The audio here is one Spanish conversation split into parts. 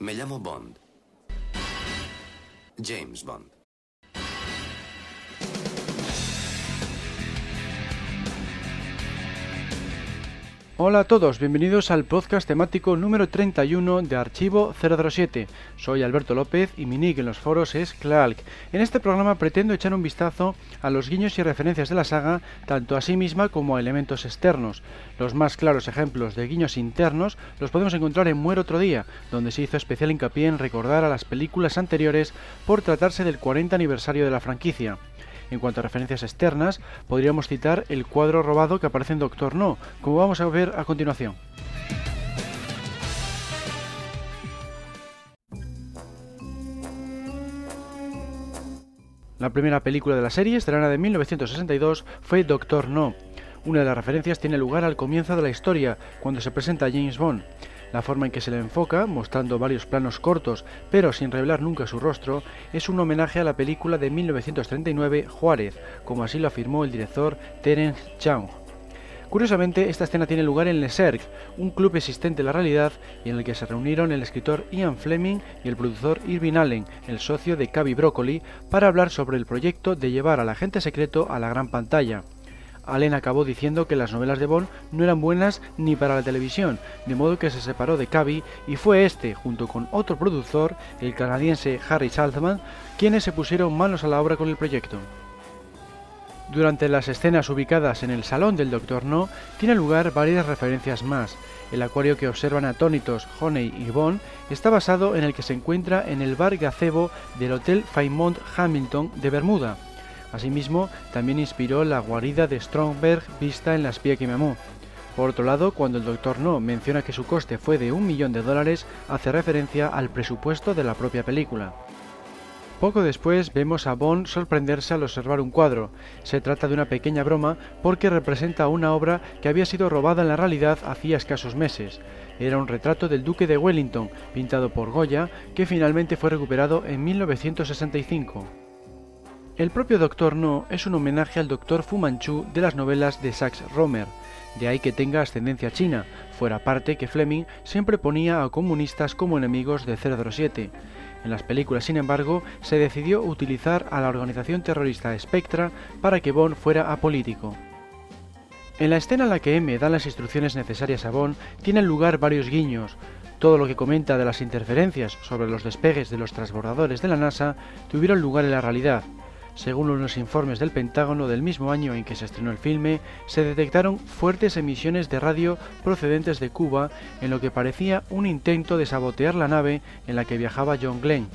Me llamo Bond. James Bond. Hola a todos, bienvenidos al podcast temático número 31 de Archivo 007. Soy Alberto López y mi nick en los foros es Clark. En este programa pretendo echar un vistazo a los guiños y referencias de la saga, tanto a sí misma como a elementos externos. Los más claros ejemplos de guiños internos los podemos encontrar en Muere otro día, donde se hizo especial hincapié en recordar a las películas anteriores por tratarse del 40 aniversario de la franquicia. En cuanto a referencias externas, podríamos citar el cuadro robado que aparece en Doctor No, como vamos a ver a continuación. La primera película de la serie, estrenada en 1962, fue Doctor No. Una de las referencias tiene lugar al comienzo de la historia, cuando se presenta James Bond. La forma en que se le enfoca, mostrando varios planos cortos pero sin revelar nunca su rostro, es un homenaje a la película de 1939 Juárez, como así lo afirmó el director Terence Young. Curiosamente, esta escena tiene lugar en Le Cercle, un club existente en la realidad y en el que se reunieron el escritor Ian Fleming y el productor Irving Allen, el socio de Cavi Broccoli, para hablar sobre el proyecto de llevar al agente secreto a la gran pantalla. Allen acabó diciendo que las novelas de Bond no eran buenas ni para la televisión, de modo que se separó de Cavi y fue este, junto con otro productor, el canadiense Harry Saltzman, quienes se pusieron manos a la obra con el proyecto. Durante las escenas ubicadas en el salón del Dr. No, tiene lugar varias referencias más. El acuario que observan atónitos Honey y Bond está basado en el que se encuentra en el bar gazebo del Hotel Fairmont Hamilton de Bermuda. Asimismo, también inspiró la guarida de Stromberg vista en La espía que. Por otro lado, cuando el Dr. No menciona que su coste fue de un millón de dólares, hace referencia al presupuesto de la propia película. Poco después vemos a Bond sorprenderse al observar un cuadro. Se trata de una pequeña broma porque representa una obra que había sido robada en la realidad hacía escasos meses. Era un retrato del duque de Wellington, pintado por Goya, que finalmente fue recuperado en 1965. El propio Doctor No es un homenaje al Doctor Fu Manchu de las novelas de Sax Romer, de ahí que tenga ascendencia china, fuera parte que Fleming siempre ponía a comunistas como enemigos de 007. En las películas, sin embargo, se decidió utilizar a la organización terrorista Spectra para que Bond fuera apolítico. En la escena en la que M da las instrucciones necesarias a Bond, tienen lugar varios guiños. Todo lo que comenta de las interferencias sobre los despegues de los transbordadores de la NASA tuvieron lugar en la realidad, según unos informes del Pentágono del mismo año en que se estrenó el filme, se detectaron fuertes emisiones de radio procedentes de Cuba en lo que parecía un intento de sabotear la nave en la que viajaba John Glenn.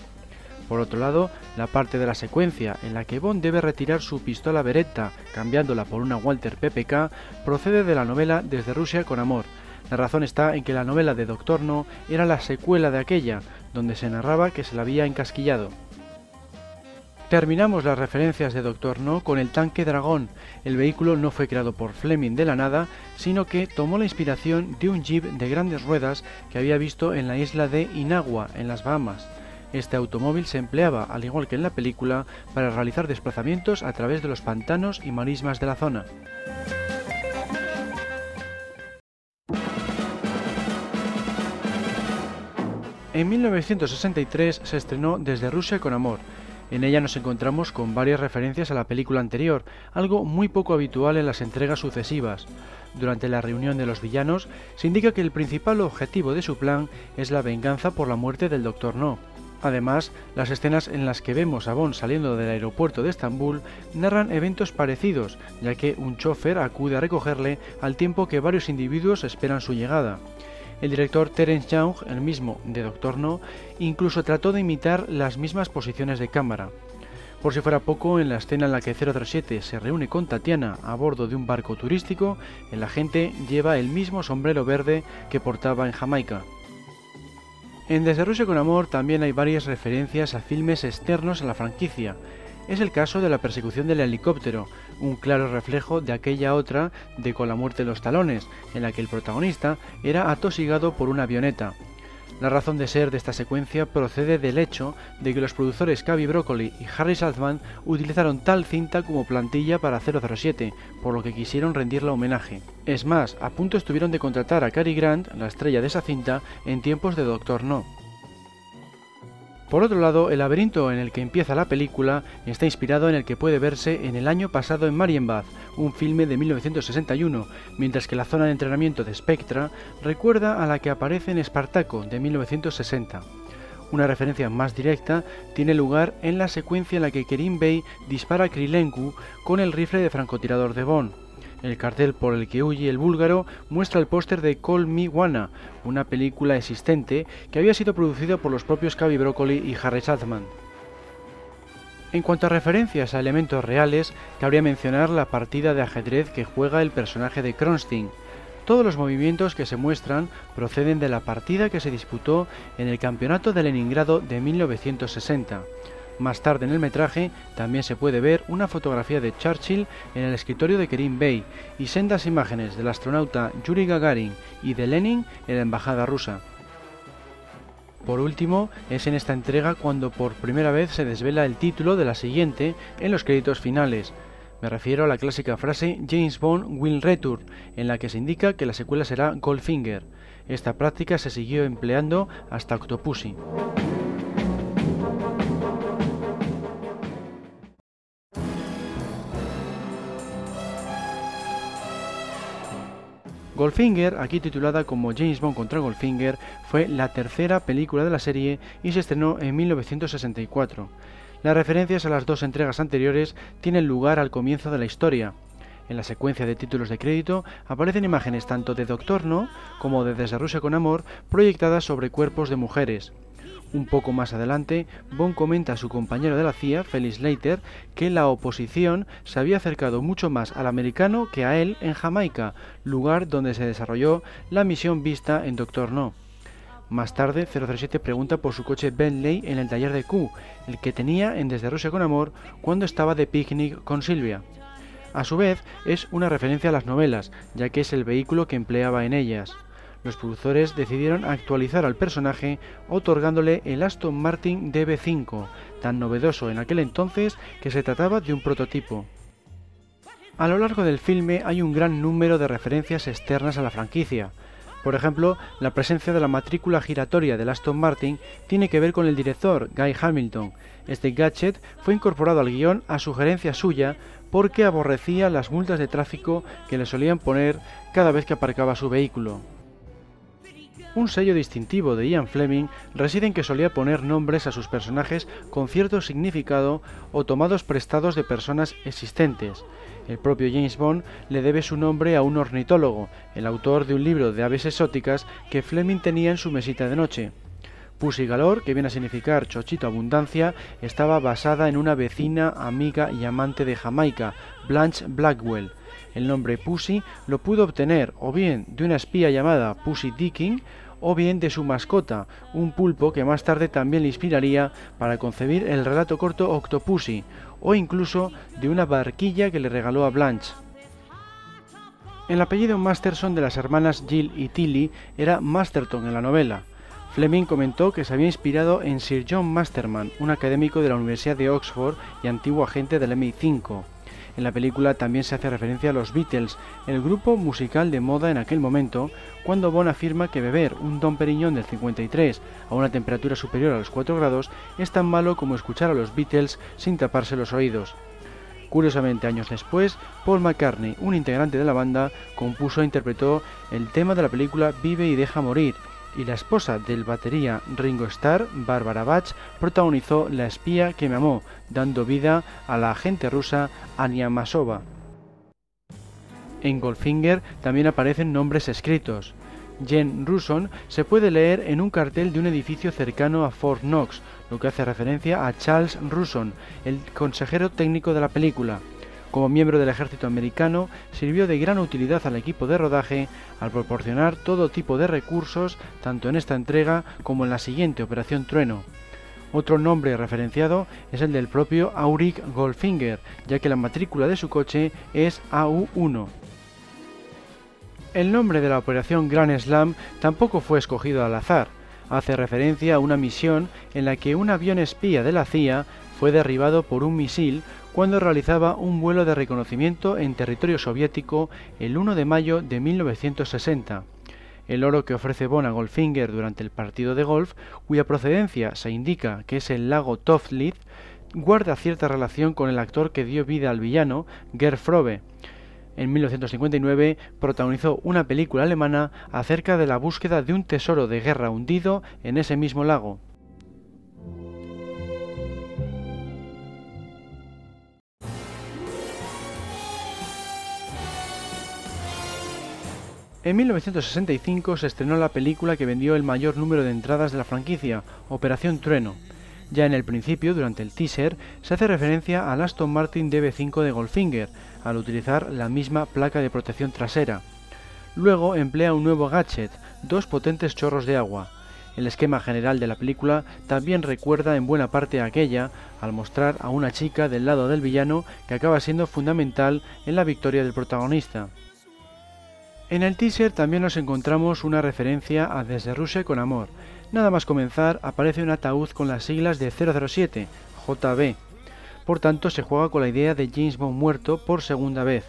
Por otro lado, la parte de la secuencia en la que Bond debe retirar su pistola Beretta cambiándola por una Walter PPK procede de la novela Desde Rusia con Amor. La razón está en que la novela de Doctor No era la secuela de aquella, donde se narraba que se la había encasquillado. Terminamos las referencias de Doctor No con el tanque Dragón. El vehículo no fue creado por Fleming de la nada, sino que tomó la inspiración de un jeep de grandes ruedas que había visto en la isla de Inagua, en las Bahamas. Este automóvil se empleaba, al igual que en la película, para realizar desplazamientos a través de los pantanos y marismas de la zona. En 1963 se estrenó Desde Rusia con Amor, en ella nos encontramos con varias referencias a la película anterior, algo muy poco habitual en las entregas sucesivas. Durante la reunión de los villanos se indica que el principal objetivo de su plan es la venganza por la muerte del Dr. No. Además, las escenas en las que vemos a Bond saliendo del aeropuerto de Estambul narran eventos parecidos, ya que un chofer acude a recogerle al tiempo que varios individuos esperan su llegada. El director Terence Young, el mismo de Doctor No, incluso trató de imitar las mismas posiciones de cámara. Por si fuera poco, en la escena en la que 007 se reúne con Tatiana a bordo de un barco turístico, el agente lleva el mismo sombrero verde que portaba en Jamaica. En Desde con Amor también hay varias referencias a filmes externos a la franquicia, es el caso de la persecución del helicóptero, un claro reflejo de aquella otra de Con la muerte de los talones, en la que el protagonista era atosigado por una avioneta. La razón de ser de esta secuencia procede del hecho de que los productores Cavi Broccoli y Harry Saltzman utilizaron tal cinta como plantilla para 007, por lo que quisieron rendirle homenaje. Es más, a punto estuvieron de contratar a Cary Grant, la estrella de esa cinta, en tiempos de Doctor No. Por otro lado, el laberinto en el que empieza la película está inspirado en el que puede verse en el año pasado en Marienbad, un filme de 1961, mientras que la zona de entrenamiento de Spectra recuerda a la que aparece en Espartaco de 1960. Una referencia más directa tiene lugar en la secuencia en la que Kerim Bey dispara a Krilenku con el rifle de francotirador de Bond. El cartel por el que huye el búlgaro muestra el póster de Call Me Wanna, una película existente que había sido producida por los propios Cavi Broccoli y Harry Chapman. En cuanto a referencias a elementos reales, cabría mencionar la partida de ajedrez que juega el personaje de Kronstein, todos los movimientos que se muestran proceden de la partida que se disputó en el Campeonato de Leningrado de 1960. Más tarde en el metraje también se puede ver una fotografía de Churchill en el escritorio de Kerim Bey y sendas imágenes del astronauta Yuri Gagarin y de Lenin en la embajada rusa. Por último, es en esta entrega cuando por primera vez se desvela el título de la siguiente en los créditos finales, me refiero a la clásica frase James Bond will return, en la que se indica que la secuela será Goldfinger. Esta práctica se siguió empleando hasta Octopussy. Goldfinger, aquí titulada como James Bond contra Goldfinger, fue la tercera película de la serie y se estrenó en 1964. Las referencias a las dos entregas anteriores tienen lugar al comienzo de la historia. En la secuencia de títulos de crédito aparecen imágenes tanto de Doctor No como de Desde Rusia con Amor proyectadas sobre cuerpos de mujeres. Un poco más adelante, Bond comenta a su compañero de la CIA, Felix Leiter, que la oposición se había acercado mucho más al americano que a él en Jamaica, lugar donde se desarrolló la misión vista en Doctor No. Más tarde, 007 pregunta por su coche Bentley en el taller de Q, el que tenía en Desde Rusia con Amor cuando estaba de picnic con Silvia. A su vez, es una referencia a las novelas, ya que es el vehículo que empleaba en ellas. Los productores decidieron actualizar al personaje otorgándole el Aston Martin DB5, tan novedoso en aquel entonces que se trataba de un prototipo. A lo largo del filme hay un gran número de referencias externas a la franquicia, por ejemplo, la presencia de la matrícula giratoria del Aston Martin tiene que ver con el director, Guy Hamilton. Este gadget fue incorporado al guion a sugerencia suya porque aborrecía las multas de tráfico que le solían poner cada vez que aparcaba su vehículo. Un sello distintivo de Ian Fleming reside en que solía poner nombres a sus personajes con cierto significado o tomados prestados de personas existentes. El propio James Bond le debe su nombre a un ornitólogo, el autor de un libro de aves exóticas que Fleming tenía en su mesita de noche. Pussy Galore, que viene a significar Chochito Abundancia, estaba basada en una vecina, amiga y amante de Jamaica, Blanche Blackwell. El nombre Pussy lo pudo obtener o bien de una espía llamada Pussy Dicking o bien de su mascota, un pulpo que más tarde también le inspiraría para concebir el relato corto Octopussy, o incluso de una barquilla que le regaló a Blanche. El apellido Masterson de las hermanas Jill y Tilly era Masterton en la novela. Fleming comentó que se había inspirado en Sir John Masterman, un académico de la Universidad de Oxford y antiguo agente del MI5. En la película también se hace referencia a los Beatles, el grupo musical de moda en aquel momento, cuando Bond afirma que beber un Don Periñón del 53 a una temperatura superior a los 4 grados es tan malo como escuchar a los Beatles sin taparse los oídos. Curiosamente, años después, Paul McCartney, un integrante de la banda, compuso e interpretó el tema de la película Vive y deja morir, y la esposa del batería Ringo Starr, Barbara Bach, protagonizó La espía que me amó, dando vida a la agente rusa Anya Masova. En Goldfinger también aparecen nombres escritos. Jen Ruson se puede leer en un cartel de un edificio cercano a Fort Knox, lo que hace referencia a Charles Ruson, el consejero técnico de la película. Como miembro del ejército americano, sirvió de gran utilidad al equipo de rodaje al proporcionar todo tipo de recursos tanto en esta entrega como en la siguiente Operación Trueno. Otro nombre referenciado es el del propio Auric Goldfinger, ya que la matrícula de su coche es AU1. El nombre de la operación Grand Slam tampoco fue escogido al azar. Hace referencia a una misión en la que un avión espía de la CIA fue derribado por un misil cuando realizaba un vuelo de reconocimiento en territorio soviético el 1 de mayo de 1960. el oro que ofrece Bond a Goldfinger durante el partido de golf, cuya procedencia se indica que es el lago Toftlith, guarda cierta relación con el actor que dio vida al villano, Gerd Frobe. En 1959 protagonizó una película alemana acerca de la búsqueda de un tesoro de guerra hundido en ese mismo lago. En 1965 se estrenó la película que vendió el mayor número de entradas de la franquicia, Operación Trueno. Ya en el principio, durante el teaser, se hace referencia al Aston Martin DB5 de Goldfinger, al utilizar la misma placa de protección trasera. Luego emplea un nuevo gadget, dos potentes chorros de agua. El esquema general de la película también recuerda en buena parte a aquella, al mostrar a una chica del lado del villano que acaba siendo fundamental en la victoria del protagonista. En el teaser también nos encontramos una referencia a Desde Rusia con Amor. Nada más comenzar aparece un ataúd con las siglas de 007, JB. Por tanto, se juega con la idea de James Bond muerto por segunda vez.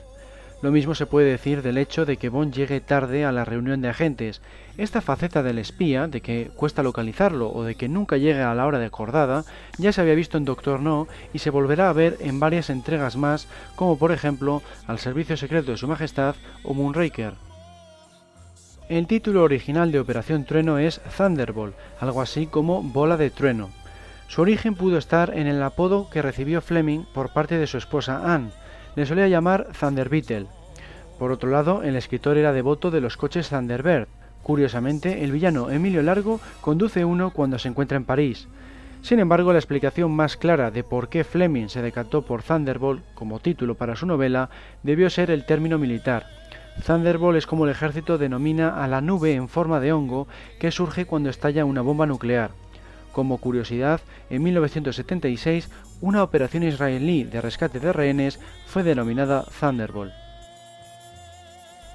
Lo mismo se puede decir del hecho de que Bond llegue tarde a la reunión de agentes. Esta faceta del espía, de que cuesta localizarlo o de que nunca llegue a la hora de acordada, ya se había visto en Doctor No y se volverá a ver en varias entregas más, como por ejemplo Al Servicio Secreto de Su Majestad o Moonraker. El título original de Operación Trueno es Thunderbolt, algo así como bola de trueno. Su origen pudo estar en el apodo que recibió Fleming por parte de su esposa Anne. Le solía llamar Thunder Beetle. Por otro lado, el escritor era devoto de los coches Thunderbird. Curiosamente, el villano Emilio Largo conduce uno cuando se encuentra en París. Sin embargo, la explicación más clara de por qué Fleming se decantó por Thunderbolt como título para su novela debió ser el término militar, Thunderbolt es como el ejército denomina a la nube en forma de hongo que surge cuando estalla una bomba nuclear. Como curiosidad, en 1976 una operación israelí de rescate de rehenes fue denominada Thunderbolt.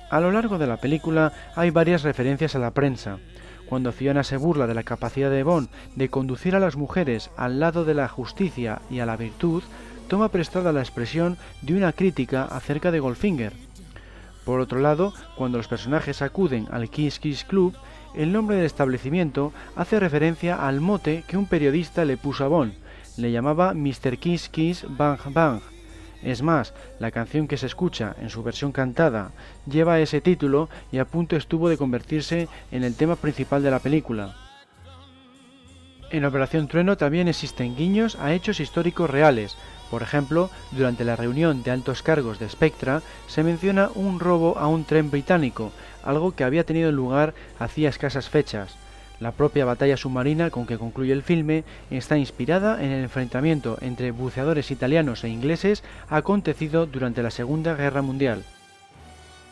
A lo largo de la película hay varias referencias a la prensa. Cuando Fiona se burla de la capacidad de Bond de conducir a las mujeres al lado de la justicia y a la virtud, toma prestada la expresión de una crítica acerca de Goldfinger. Por otro lado, cuando los personajes acuden al Kiss Kiss Club, el nombre del establecimiento hace referencia al mote que un periodista le puso a Bond. Le llamaba Mr. Kiss Kiss Bang Bang. Es más, la canción que se escucha en su versión cantada lleva ese título y a punto estuvo de convertirse en el tema principal de la película. En Operación Trueno también existen guiños a hechos históricos reales, por ejemplo, durante la reunión de altos cargos de Spectra se menciona un robo a un tren británico, algo que había tenido lugar hacía escasas fechas. La propia batalla submarina con que concluye el filme está inspirada en el enfrentamiento entre buceadores italianos e ingleses acontecido durante la Segunda Guerra Mundial.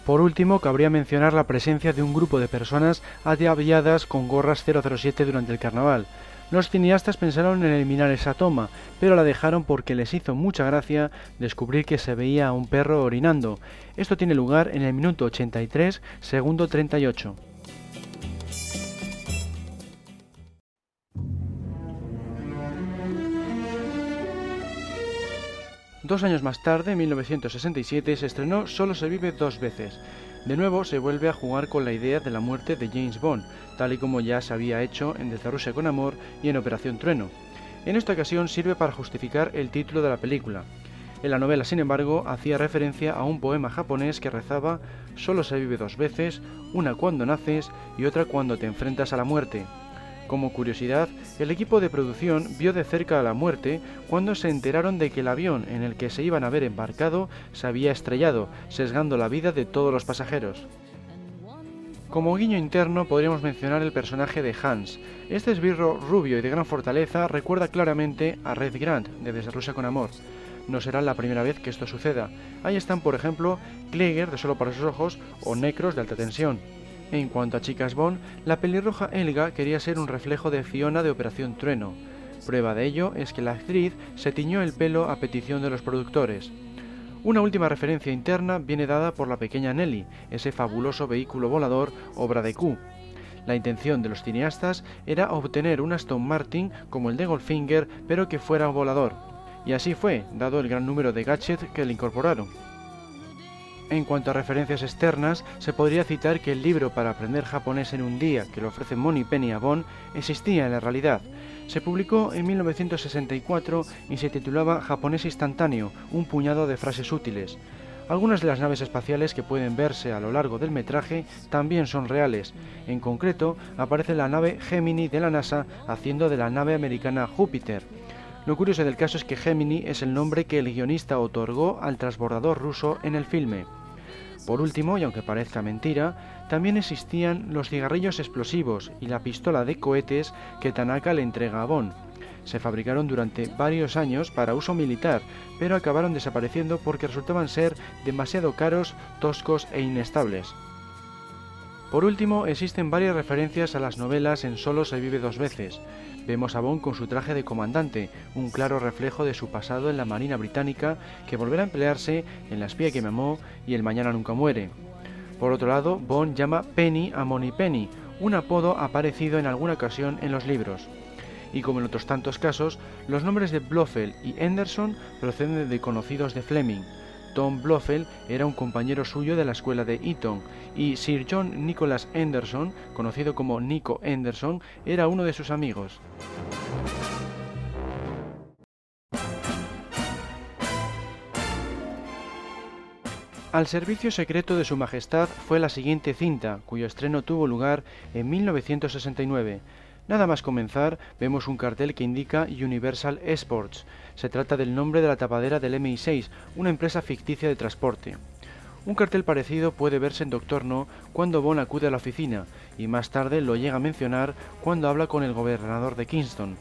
Por último, cabría mencionar la presencia de un grupo de personas ataviadas con gorras 007 durante el carnaval, los cineastas pensaron en eliminar esa toma, pero la dejaron porque les hizo mucha gracia descubrir que se veía a un perro orinando. Esto tiene lugar en el minuto 83, segundo 38. Dos años más tarde, en 1967, se estrenó Solo se vive dos veces, de nuevo se vuelve a jugar con la idea de la muerte de James Bond, tal y como ya se había hecho en Desde con Amor y en Operación Trueno. En esta ocasión sirve para justificar el título de la película. En la novela, sin embargo, hacía referencia a un poema japonés que rezaba Solo se vive dos veces, una cuando naces y otra cuando te enfrentas a la muerte. Como curiosidad, el equipo de producción vio de cerca a la muerte cuando se enteraron de que el avión en el que se iban a ver embarcado se había estrellado, sesgando la vida de todos los pasajeros. Como guiño interno podríamos mencionar el personaje de Hans. Este esbirro rubio y de gran fortaleza recuerda claramente a Red Grant de Desde Rusia con Amor. No será la primera vez que esto suceda. Ahí están, por ejemplo, Kleiger de Solo para sus ojos o Necros de Alta Tensión. En cuanto a Chicas Bond, la pelirroja Elga quería ser un reflejo de Fiona de Operación Trueno. Prueba de ello es que la actriz se tiñó el pelo a petición de los productores. Una última referencia interna viene dada por la pequeña Nelly, ese fabuloso vehículo volador obra de Q. La intención de los cineastas era obtener un Aston Martin como el de Goldfinger, pero que fuera volador. Y así fue, dado el gran número de gadgets que le incorporaron. En cuanto a referencias externas, se podría citar que el libro para aprender japonés en un día que le ofrece Money Penny a Bon existía en la realidad. Se publicó en 1964 y se titulaba Japonés instantáneo, un puñado de frases útiles. Algunas de las naves espaciales que pueden verse a lo largo del metraje también son reales. En concreto, aparece la nave Gemini de la NASA haciendo de la nave americana Júpiter. Lo curioso del caso es que Gemini es el nombre que el guionista otorgó al transbordador ruso en el filme. Por último, y aunque parezca mentira, también existían los cigarrillos explosivos y la pistola de cohetes que Tanaka le entrega a Bon. Se fabricaron durante varios años para uso militar, pero acabaron desapareciendo porque resultaban ser demasiado caros, toscos e inestables. Por último, existen varias referencias a las novelas en Solo se vive dos veces. Vemos a Bond con su traje de comandante, un claro reflejo de su pasado en la Marina Británica que volverá a emplearse en La espía que me amó y El mañana nunca muere. Por otro lado, Bond llama Penny a Money Penny, un apodo aparecido en alguna ocasión en los libros. Y como en otros tantos casos, los nombres de Blofeld y Anderson proceden de conocidos de Fleming. Tom Blofeld era un compañero suyo de la escuela de Eton y Sir John Nicholas Anderson, conocido como Nico Anderson, era uno de sus amigos. Al servicio secreto de Su Majestad fue la siguiente cinta, cuyo estreno tuvo lugar en 1969. Nada más comenzar, vemos un cartel que indica Universal Exports. Se trata del nombre de la tapadera del MI6, una empresa ficticia de transporte. Un cartel parecido puede verse en Doctor No cuando Bond acude a la oficina, y más tarde lo llega a mencionar cuando habla con el gobernador de Kingston.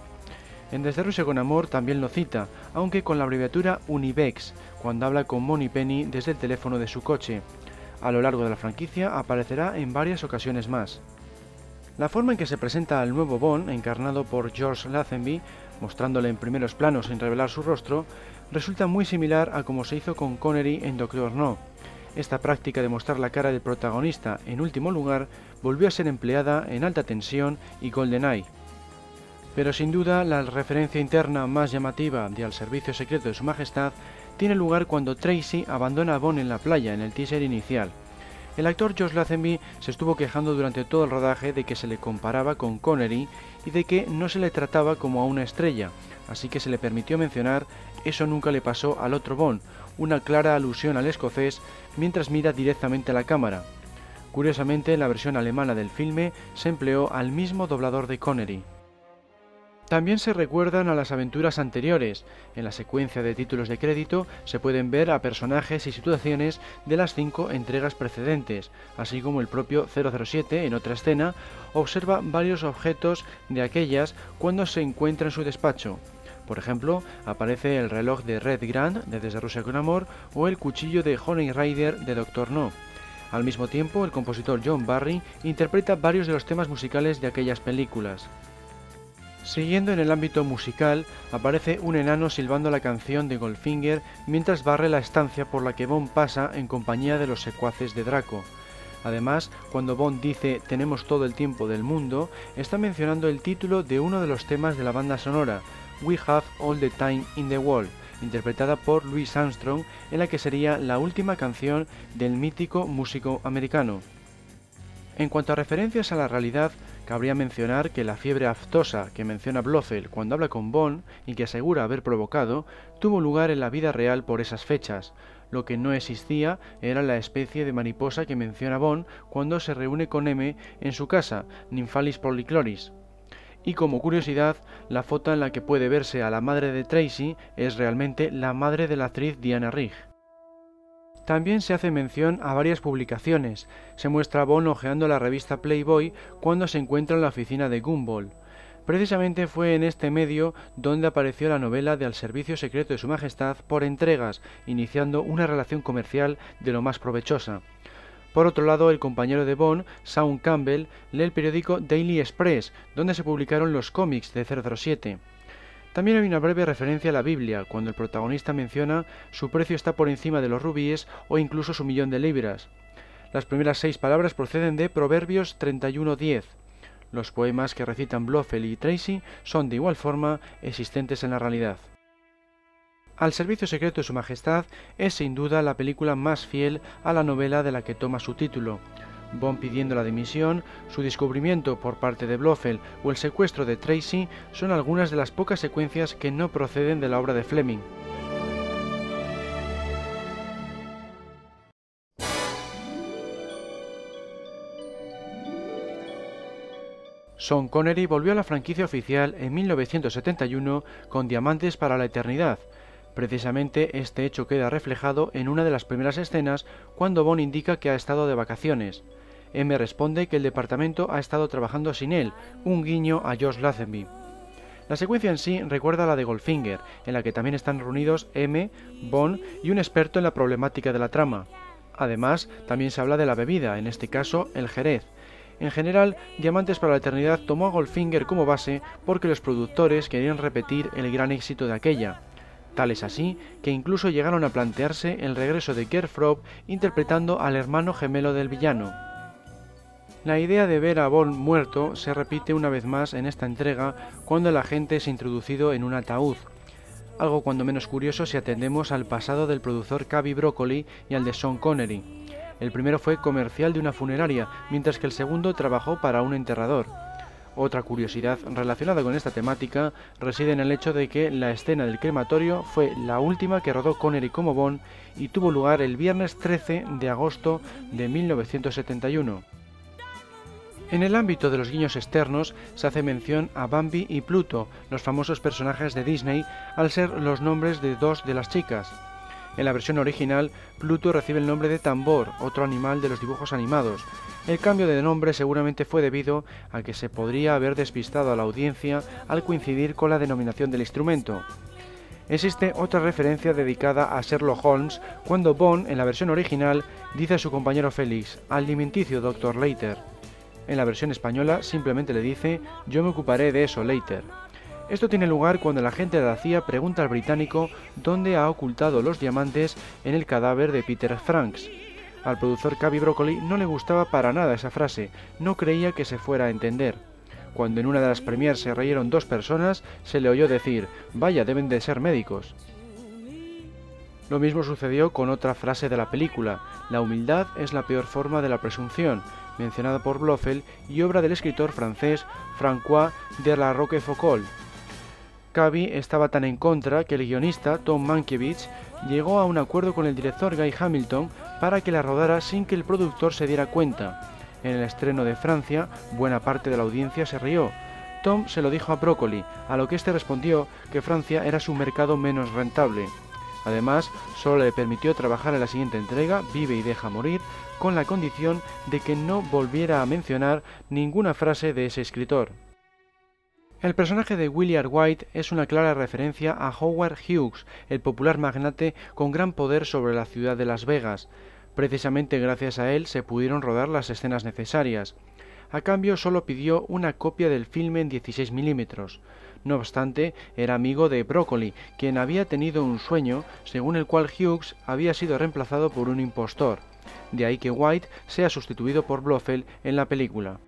En Desde con Amor también lo cita, aunque con la abreviatura Univex, cuando habla con Moni Penny desde el teléfono de su coche. A lo largo de la franquicia aparecerá en varias ocasiones más. La forma en que se presenta al nuevo Bond, encarnado por George Lazenby, mostrándole en primeros planos sin revelar su rostro, resulta muy similar a como se hizo con Connery en Doctor No. Esta práctica de mostrar la cara del protagonista en último lugar volvió a ser empleada en Alta Tensión y GoldenEye. Pero sin duda la referencia interna más llamativa de Al Servicio Secreto de Su Majestad tiene lugar cuando Tracy abandona a Bond en la playa en el teaser inicial. El actor Josh Lazenby se estuvo quejando durante todo el rodaje de que se le comparaba con Connery y de que no se le trataba como a una estrella, así que se le permitió mencionar eso nunca le pasó al otro Bond, una clara alusión al escocés mientras mira directamente a la cámara. Curiosamente, en la versión alemana del filme se empleó al mismo doblador de Connery. También se recuerdan a las aventuras anteriores. En la secuencia de títulos de crédito se pueden ver a personajes y situaciones de las cinco entregas precedentes, así como el propio 007 en otra escena observa varios objetos de aquellas cuando se encuentra en su despacho. Por ejemplo, aparece el reloj de Red Grant de Desde Rusia con Amor o el cuchillo de Honey Rider de Doctor No. Al mismo tiempo, el compositor John Barry interpreta varios de los temas musicales de aquellas películas. Siguiendo en el ámbito musical, aparece un enano silbando la canción de Goldfinger mientras barre la estancia por la que Bond pasa en compañía de los secuaces de Draco. Además, cuando Bond dice tenemos todo el tiempo del mundo, está mencionando el título de uno de los temas de la banda sonora, We Have All the Time in the World, interpretada por Louis Armstrong, en la que sería la última canción del mítico músico americano. En cuanto a referencias a la realidad, cabría mencionar que la fiebre aftosa que menciona Blofeld cuando habla con Bond y que asegura haber provocado, tuvo lugar en la vida real por esas fechas. Lo que no existía era la especie de mariposa que menciona Bond cuando se reúne con M en su casa, Nymphalis polychloris. Y como curiosidad, la foto en la que puede verse a la madre de Tracy es realmente la madre de la actriz Diana Rigg. También se hace mención a varias publicaciones. Se muestra a Bond hojeando la revista Playboy cuando se encuentra en la oficina de Gumball. Precisamente fue en este medio donde apareció la novela de Al Servicio Secreto de Su Majestad por entregas, iniciando una relación comercial de lo más provechosa. Por otro lado, el compañero de Bond, Sean Campbell, lee el periódico Daily Express, donde se publicaron los cómics de 007. También hay una breve referencia a la Biblia, cuando el protagonista menciona su precio está por encima de los rubíes o incluso su millón de libras. Las primeras seis palabras proceden de Proverbios 31.10. Los poemas que recitan Blofeld y Tracy son de igual forma existentes en la realidad. Al servicio secreto de Su Majestad es sin duda la película más fiel a la novela de la que toma su título. Bond pidiendo la dimisión, su descubrimiento por parte de Blofeld o el secuestro de Tracy son algunas de las pocas secuencias que no proceden de la obra de Fleming. Sean Connery volvió a la franquicia oficial en 1971 con Diamantes para la Eternidad. Precisamente este hecho queda reflejado en una de las primeras escenas cuando Bond indica que ha estado de vacaciones. M responde que el departamento ha estado trabajando sin él, un guiño a Josh Lazenby. La secuencia en sí recuerda a la de Goldfinger, en la que también están reunidos M, Bond y un experto en la problemática de la trama. Además, también se habla de la bebida, en este caso el Jerez. En general, Diamantes para la Eternidad tomó a Goldfinger como base porque los productores querían repetir el gran éxito de aquella. Tal es así que incluso llegaron a plantearse el regreso de Gerd Frob interpretando al hermano gemelo del villano. La idea de ver a Bond muerto se repite una vez más en esta entrega cuando el agente es introducido en un ataúd, algo cuando menos curioso si atendemos al pasado del productor Cavi Broccoli y al de Sean Connery. El primero fue comercial de una funeraria, mientras que el segundo trabajó para un enterrador. Otra curiosidad relacionada con esta temática reside en el hecho de que la escena del crematorio fue la última que rodó Connery como Bond y tuvo lugar el viernes 13 de agosto de 1971. En el ámbito de los guiños externos se hace mención a Bambi y Pluto, los famosos personajes de Disney, al ser los nombres de dos de las chicas. En la versión original, Pluto recibe el nombre de Tambor, otro animal de los dibujos animados. El cambio de nombre seguramente fue debido a que se podría haber despistado a la audiencia al coincidir con la denominación del instrumento. Existe otra referencia dedicada a Sherlock Holmes cuando Bond, en la versión original, dice a su compañero Félix, al alimenticio Dr. Later. En la versión española simplemente le dice yo me ocuparé de eso later. Esto tiene lugar cuando la gente de la CIA pregunta al británico dónde ha ocultado los diamantes en el cadáver de Peter Franks. Al productor Cavi Broccoli no le gustaba para nada esa frase, no creía que se fuera a entender. Cuando en una de las premiers se reyeron dos personas, se le oyó decir, vaya, deben de ser médicos. Lo mismo sucedió con otra frase de la película, la humildad es la peor forma de la presunción, mencionada por Blofeld y obra del escritor francés François de la Roquefoucauld. Cavi estaba tan en contra que el guionista Tom Mankiewicz llegó a un acuerdo con el director Guy Hamilton para que la rodara sin que el productor se diera cuenta. En el estreno de Francia, buena parte de la audiencia se rió. Tom se lo dijo a Broccoli, a lo que este respondió que Francia era su mercado menos rentable. Además, solo le permitió trabajar en la siguiente entrega, Vive y deja morir, con la condición de que no volviera a mencionar ninguna frase de ese escritor. El personaje de William White es una clara referencia a Howard Hughes, el popular magnate con gran poder sobre la ciudad de Las Vegas. Precisamente gracias a él se pudieron rodar las escenas necesarias. A cambio solo pidió una copia del filme en 16 milímetros. No obstante, era amigo de Broccoli, quien había tenido un sueño según el cual Hughes había sido reemplazado por un impostor de ahí que White sea sustituido por Blofeld en la película.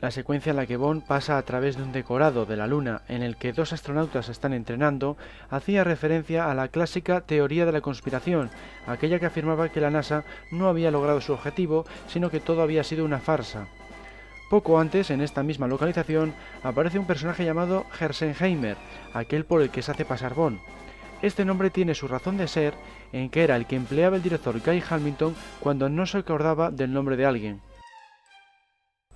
La secuencia en la que Bond pasa a través de un decorado de la Luna en el que dos astronautas están entrenando hacía referencia a la clásica teoría de la conspiración, aquella que afirmaba que la NASA no había logrado su objetivo, sino que todo había sido una farsa. Poco antes, en esta misma localización, aparece un personaje llamado Hersenheimer, aquel por el que se hace pasar Bond. Este nombre tiene su razón de ser en que era el que empleaba el director Guy Hamilton cuando no se acordaba del nombre de alguien.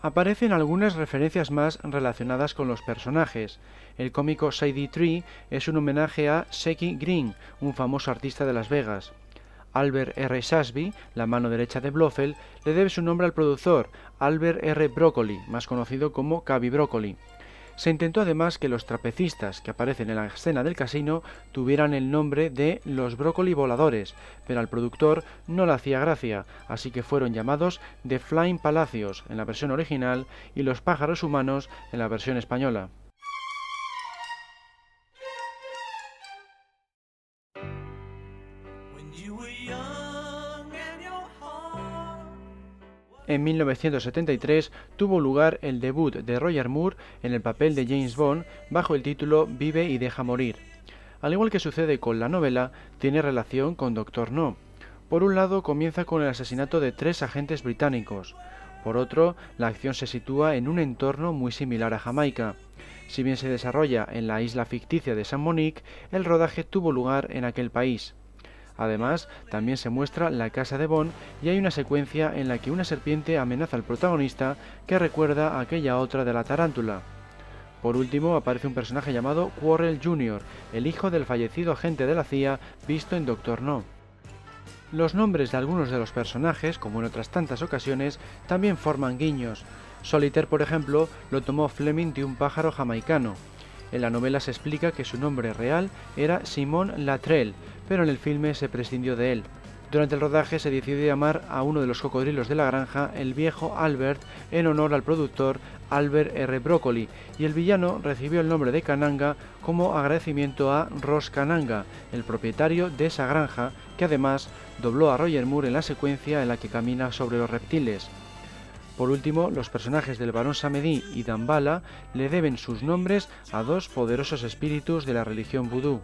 Aparecen algunas referencias más relacionadas con los personajes. El cómico Sadie Tree es un homenaje a Seki Green, un famoso artista de Las Vegas. Albert R. Shasby, la mano derecha de Blofeld, le debe su nombre al productor, Albert R. Broccoli, más conocido como Cavi Broccoli. Se intentó además que los trapecistas que aparecen en la escena del casino tuvieran el nombre de los brócoli voladores, pero al productor no le hacía gracia, así que fueron llamados The Flying Palacios en la versión original y los pájaros humanos en la versión española. En 1973 tuvo lugar el debut de Roger Moore en el papel de James Bond bajo el título Vive y deja morir. Al igual que sucede con la novela, tiene relación con Doctor No. Por un lado, comienza con el asesinato de tres agentes británicos. Por otro, la acción se sitúa en un entorno muy similar a Jamaica. Si bien se desarrolla en la isla ficticia de San Monique, el rodaje tuvo lugar en aquel país. Además, también se muestra la casa de Bond y hay una secuencia en la que una serpiente amenaza al protagonista que recuerda a aquella otra de la tarántula. Por último, aparece un personaje llamado Quarrel Jr., el hijo del fallecido agente de la CIA visto en Doctor No. Los nombres de algunos de los personajes, como en otras tantas ocasiones, también forman guiños. Solitaire, por ejemplo, lo tomó Fleming de un pájaro jamaicano. En la novela se explica que su nombre real era Simon Latrell, pero en el filme se prescindió de él. Durante el rodaje se decidió llamar a uno de los cocodrilos de la granja el viejo Albert en honor al productor Albert R. Broccoli y el villano recibió el nombre de Kananga como agradecimiento a Ross Kananga, el propietario de esa granja, que además dobló a Roger Moore en la secuencia en la que camina sobre los reptiles. Por último, los personajes del barón Samedi y Dambala le deben sus nombres a dos poderosos espíritus de la religión vudú.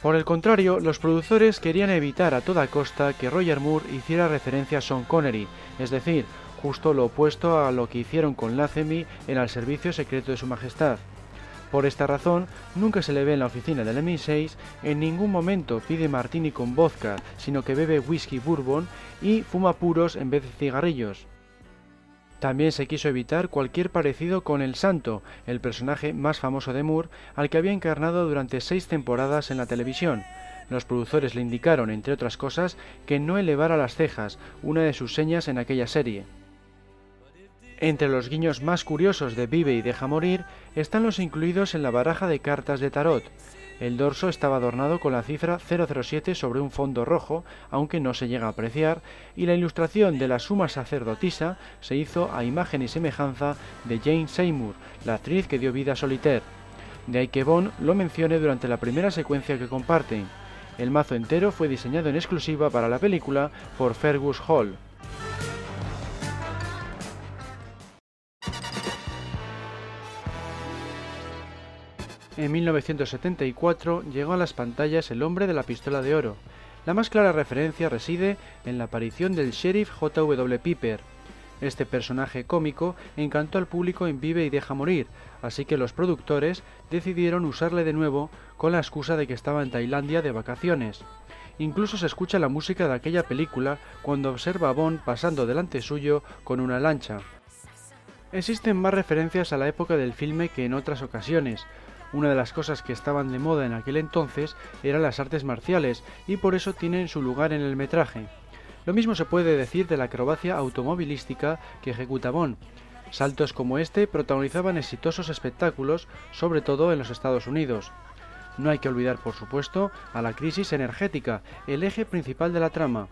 Por el contrario, los productores querían evitar a toda costa que Roger Moore hiciera referencia a Sean Connery, es decir, justo lo opuesto a lo que hicieron con Lazenby en el servicio secreto de su majestad. Por esta razón, nunca se le ve en la oficina del MI6, en ningún momento pide martini con vodka, sino que bebe whisky bourbon y fuma puros en vez de cigarrillos. También se quiso evitar cualquier parecido con el Santo, el personaje más famoso de Moore, al que había encarnado durante seis temporadas en la televisión. Los productores le indicaron, entre otras cosas, que no elevara las cejas, una de sus señas en aquella serie. Entre los guiños más curiosos de Vive y Deja Morir están los incluidos en la baraja de cartas de tarot. El dorso estaba adornado con la cifra 007 sobre un fondo rojo, aunque no se llega a apreciar, y la ilustración de la suma sacerdotisa se hizo a imagen y semejanza de Jane Seymour, la actriz que dio vida a Solitaire. De ahí que Bond lo mencione durante la primera secuencia que comparten. El mazo entero fue diseñado en exclusiva para la película por Fergus Hall. En 1974 llegó a las pantallas El hombre de la pistola de oro. La más clara referencia reside en la aparición del sheriff J.W. Piper. Este personaje cómico encantó al público en Vive y Deja Morir, así que los productores decidieron usarle de nuevo con la excusa de que estaba en Tailandia de vacaciones. Incluso se escucha la música de aquella película cuando observa a Bond pasando delante suyo con una lancha. Existen más referencias a la época del filme que en otras ocasiones, una de las cosas que estaban de moda en aquel entonces eran las artes marciales y por eso tienen su lugar en el metraje. Lo mismo se puede decir de la acrobacia automovilística que ejecuta Bond. Saltos como este protagonizaban exitosos espectáculos, sobre todo en los Estados Unidos. No hay que olvidar, por supuesto, a la crisis energética, el eje principal de la trama.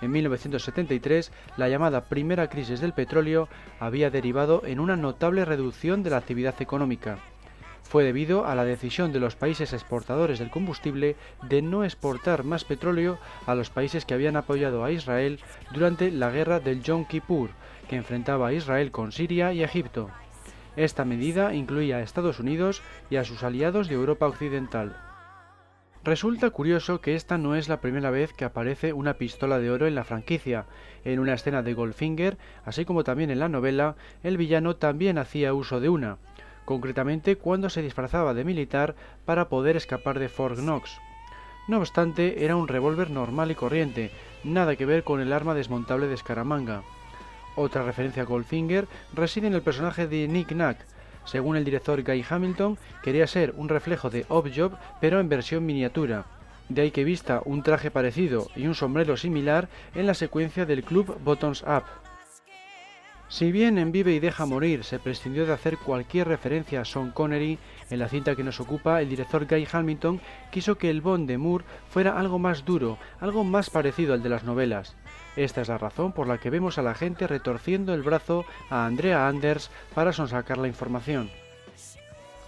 En 1973, la llamada primera crisis del petróleo había derivado en una notable reducción de la actividad económica fue debido a la decisión de los países exportadores del combustible de no exportar más petróleo a los países que habían apoyado a Israel durante la guerra del Yom Kippur, que enfrentaba a Israel con Siria y Egipto. Esta medida incluía a Estados Unidos y a sus aliados de Europa Occidental. Resulta curioso que esta no es la primera vez que aparece una pistola de oro en la franquicia. En una escena de Goldfinger, así como también en la novela, el villano también hacía uso de una concretamente cuando se disfrazaba de militar para poder escapar de Fort Knox. No obstante, era un revólver normal y corriente, nada que ver con el arma desmontable de Scaramanga. Otra referencia a Goldfinger reside en el personaje de Nick Nack. Según el director Guy Hamilton, quería ser un reflejo de Job, pero en versión miniatura. De ahí que vista un traje parecido y un sombrero similar en la secuencia del club Bottoms Up. Si bien en Vive y Deja Morir se prescindió de hacer cualquier referencia a Sean Connery, en la cinta que nos ocupa el director Guy Hamilton quiso que el Bond de Moore fuera algo más duro, algo más parecido al de las novelas. Esta es la razón por la que vemos a la gente retorciendo el brazo a Andrea Anders para sonsacar la información.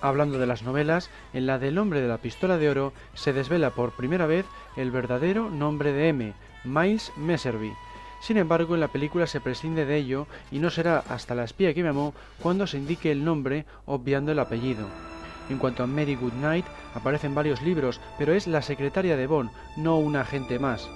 Hablando de las novelas, en la del hombre de la pistola de oro se desvela por primera vez el verdadero nombre de M, Miles Messervy, sin embargo, en la película se prescinde de ello y no será hasta la espía que me amó cuando se indique el nombre obviando el apellido. En cuanto a Mary Goodnight, aparecen varios libros, pero es la secretaria de Bond, no un agente más.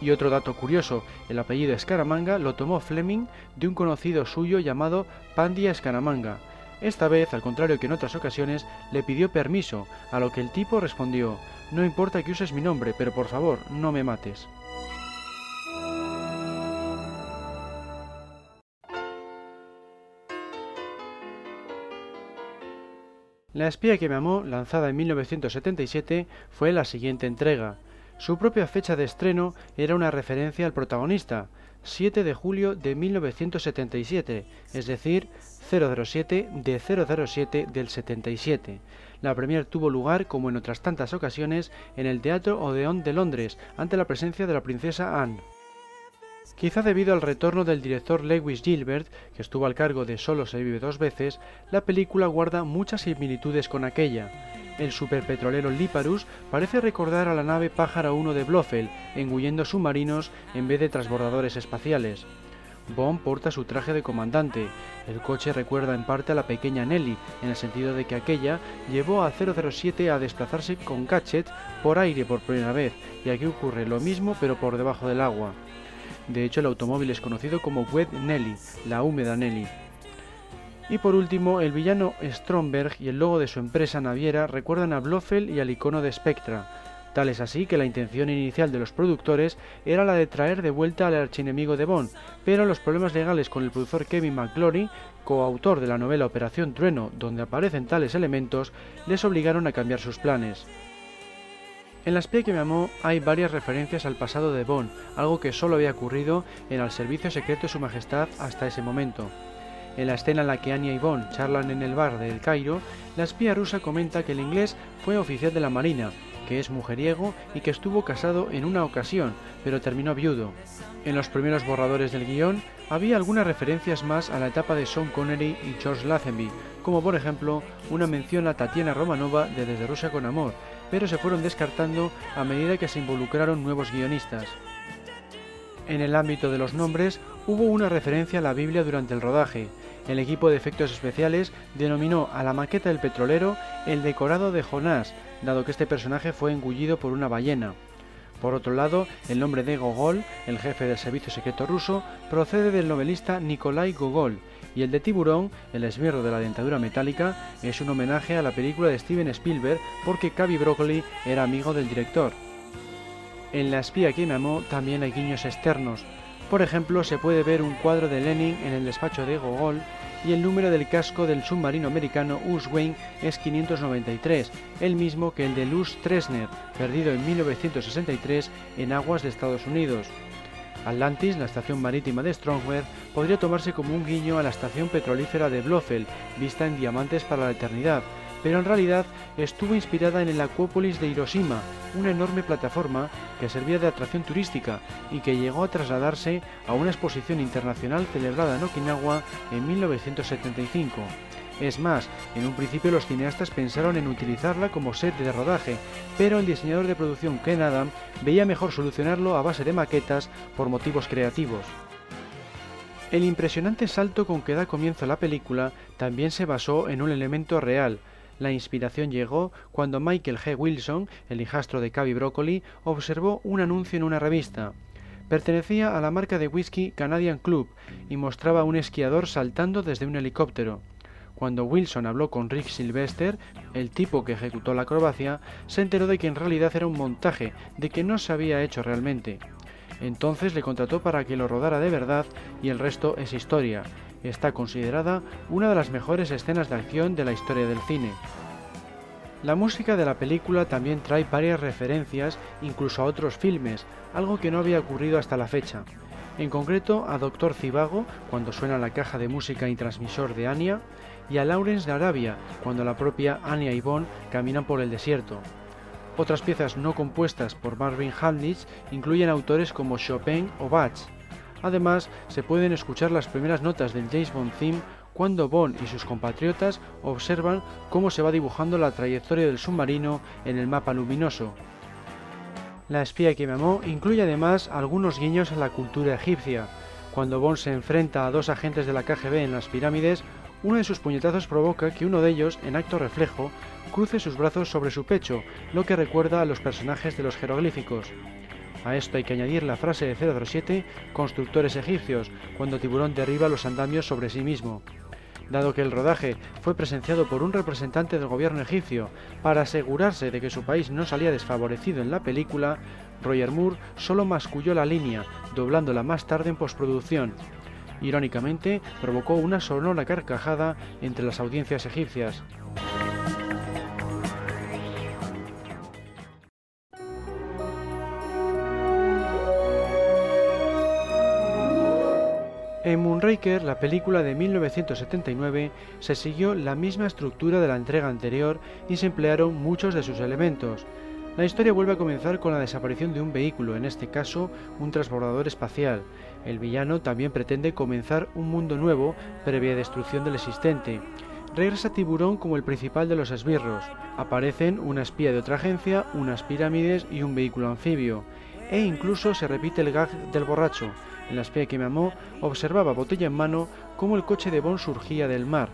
Y otro dato curioso, el apellido Escaramanga lo tomó Fleming de un conocido suyo llamado Pandia Escaramanga. Esta vez, al contrario que en otras ocasiones, le pidió permiso, a lo que el tipo respondió, no importa que uses mi nombre, pero por favor, no me mates. La espía que me amó, lanzada en 1977, fue la siguiente entrega. Su propia fecha de estreno era una referencia al protagonista, 7 de julio de 1977, es decir, 007 de 007 del 77. La premier tuvo lugar, como en otras tantas ocasiones, en el Teatro Odeón de Londres, ante la presencia de la princesa Anne. Quizá debido al retorno del director Lewis Gilbert, que estuvo al cargo de Solo se vive dos veces, la película guarda muchas similitudes con aquella. El superpetrolero Liparus parece recordar a la nave Pájaro 1 de Blofeld, engullendo submarinos en vez de transbordadores espaciales. Bond porta su traje de comandante. El coche recuerda en parte a la pequeña Nelly, en el sentido de que aquella llevó a 007 a desplazarse con Gadget por aire por primera vez, y aquí ocurre lo mismo pero por debajo del agua. De hecho, el automóvil es conocido como Wet Nelly, la húmeda Nelly. Y por último, el villano Stromberg y el logo de su empresa naviera recuerdan a Blofeld y al icono de Spectra. Tal es así que la intención inicial de los productores era la de traer de vuelta al archienemigo de Bond, pero los problemas legales con el productor Kevin McClory, coautor de la novela Operación Trueno, donde aparecen tales elementos, les obligaron a cambiar sus planes. En La espía que me amó hay varias referencias al pasado de Bond, algo que solo había ocurrido en el servicio secreto de su majestad hasta ese momento. En la escena en la que Anya y Bond charlan en el bar del Cairo, la espía rusa comenta que el inglés fue oficial de la Marina, que es mujeriego y que estuvo casado en una ocasión, pero terminó viudo. En los primeros borradores del guion había algunas referencias más a la etapa de Sean Connery y George Lazenby, como por ejemplo una mención a Tatiana Romanova de Desde Rusia con Amor, pero se fueron descartando a medida que se involucraron nuevos guionistas. En el ámbito de los nombres hubo una referencia a la Biblia durante el rodaje. El equipo de efectos especiales denominó a la maqueta del petrolero el decorado de Jonás, dado que este personaje fue engullido por una ballena. Por otro lado, el nombre de Gogol, el jefe del servicio secreto ruso, procede del novelista Nikolai Gogol, y el de Tiburón, el esbirro de la dentadura metálica, es un homenaje a la película de Steven Spielberg porque Cavi Broccoli era amigo del director. En La espía que me amó también hay guiños externos. Por ejemplo, se puede ver un cuadro de Lenin en el despacho de Gogol y el número del casco del submarino americano Uswain es 593, el mismo que el de Luz Tresner, perdido en 1963 en aguas de Estados Unidos. Atlantis, la estación marítima de Strongwear, podría tomarse como un guiño a la estación petrolífera de Blofeld, vista en Diamantes para la Eternidad, pero en realidad estuvo inspirada en el Acuópolis de Hiroshima, una enorme plataforma que servía de atracción turística y que llegó a trasladarse a una exposición internacional celebrada en Okinawa en 1975. Es más, en un principio los cineastas pensaron en utilizarla como set de rodaje, pero el diseñador de producción Ken Adam veía mejor solucionarlo a base de maquetas por motivos creativos. El impresionante salto con que da comienzo la película también se basó en un elemento real. La inspiración llegó cuando Michael G. Wilson, el hijastro de Cavi Broccoli, observó un anuncio en una revista. Pertenecía a la marca de whisky Canadian Club y mostraba a un esquiador saltando desde un helicóptero. Cuando Wilson habló con Rick Sylvester, el tipo que ejecutó la acrobacia, se enteró de que en realidad era un montaje, de que no se había hecho realmente. Entonces le contrató para que lo rodara de verdad y el resto es historia. Está considerada una de las mejores escenas de acción de la historia del cine. La música de la película también trae varias referencias incluso a otros filmes, algo que no había ocurrido hasta la fecha. En concreto a Doctor Cibago, cuando suena la caja de música y transmisor de Anya, y a Lawrence de Arabia, cuando la propia Anya y Bond caminan por el desierto. Otras piezas no compuestas por Marvin Handlich incluyen autores como Chopin o Bach. Además, se pueden escuchar las primeras notas del James Bond theme cuando Bond y sus compatriotas observan cómo se va dibujando la trayectoria del submarino en el mapa luminoso. La espía que me amó incluye además algunos guiños a la cultura egipcia. Cuando Bond se enfrenta a dos agentes de la KGB en las pirámides, Uno de sus puñetazos provoca que uno de ellos, en acto reflejo, cruce sus brazos sobre su pecho, lo que recuerda a los personajes de los jeroglíficos. A esto hay que añadir la frase de 007, constructores egipcios, cuando Tiburón derriba los andamios sobre sí mismo. Dado que el rodaje fue presenciado por un representante del gobierno egipcio para asegurarse de que su país no salía desfavorecido en la película, Roger Moore solo masculló la línea, doblándola más tarde en postproducción. Irónicamente, provocó una sonora carcajada entre las audiencias egipcias. En Moonraker, la película de 1979, se siguió la misma estructura de la entrega anterior y se emplearon muchos de sus elementos. La historia vuelve a comenzar con la desaparición de un vehículo, en este caso un transbordador espacial. El villano también pretende comenzar un mundo nuevo previa destrucción del existente. Regresa Tiburón como el principal de los esbirros. Aparecen una espía de otra agencia, unas pirámides y un vehículo anfibio. E incluso se repite el gag del borracho en la espía que me amó, observaba botella en mano cómo el coche de Bond surgía del mar.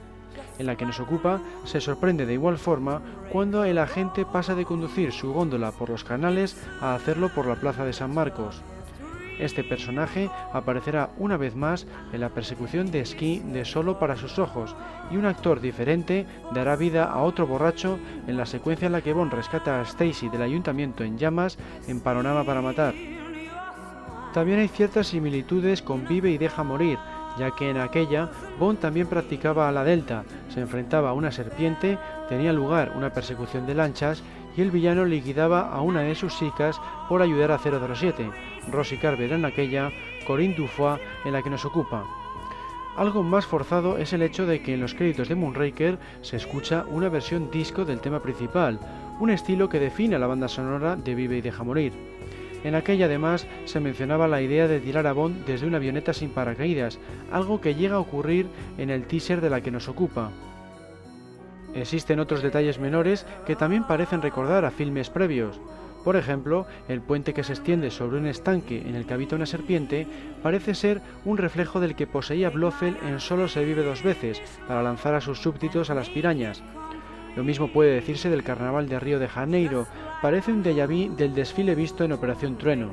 En la que nos ocupa, se sorprende de igual forma cuando el agente pasa de conducir su góndola por los canales a hacerlo por la plaza de San Marcos. Este personaje aparecerá una vez más en la persecución de esquí de Solo para sus ojos y un actor diferente dará vida a otro borracho en la secuencia en la que Bond rescata a Stacy del ayuntamiento en llamas en Panorama para Matar. También hay ciertas similitudes con Vive y Deja Morir, ya que en aquella Bond también practicaba a la Delta, se enfrentaba a una serpiente, tenía lugar una persecución de lanchas y el villano liquidaba a una de sus chicas por ayudar a 007, Rosie Carver en aquella, Corinne Dufoy en la que nos ocupa. Algo más forzado es el hecho de que en los créditos de Moonraker se escucha una versión disco del tema principal, un estilo que define a la banda sonora de Vive y Deja Morir. En aquella además se mencionaba la idea de tirar a Bond desde una avioneta sin paracaídas, algo que llega a ocurrir en el teaser de la que nos ocupa. Existen otros detalles menores que también parecen recordar a filmes previos. Por ejemplo, el puente que se extiende sobre un estanque en el que habita una serpiente parece ser un reflejo del que poseía Blofeld en Solo se vive dos veces, para lanzar a sus súbditos a las pirañas, lo mismo puede decirse del Carnaval de Río de Janeiro, parece un déjà vu del desfile visto en Operación Trueno.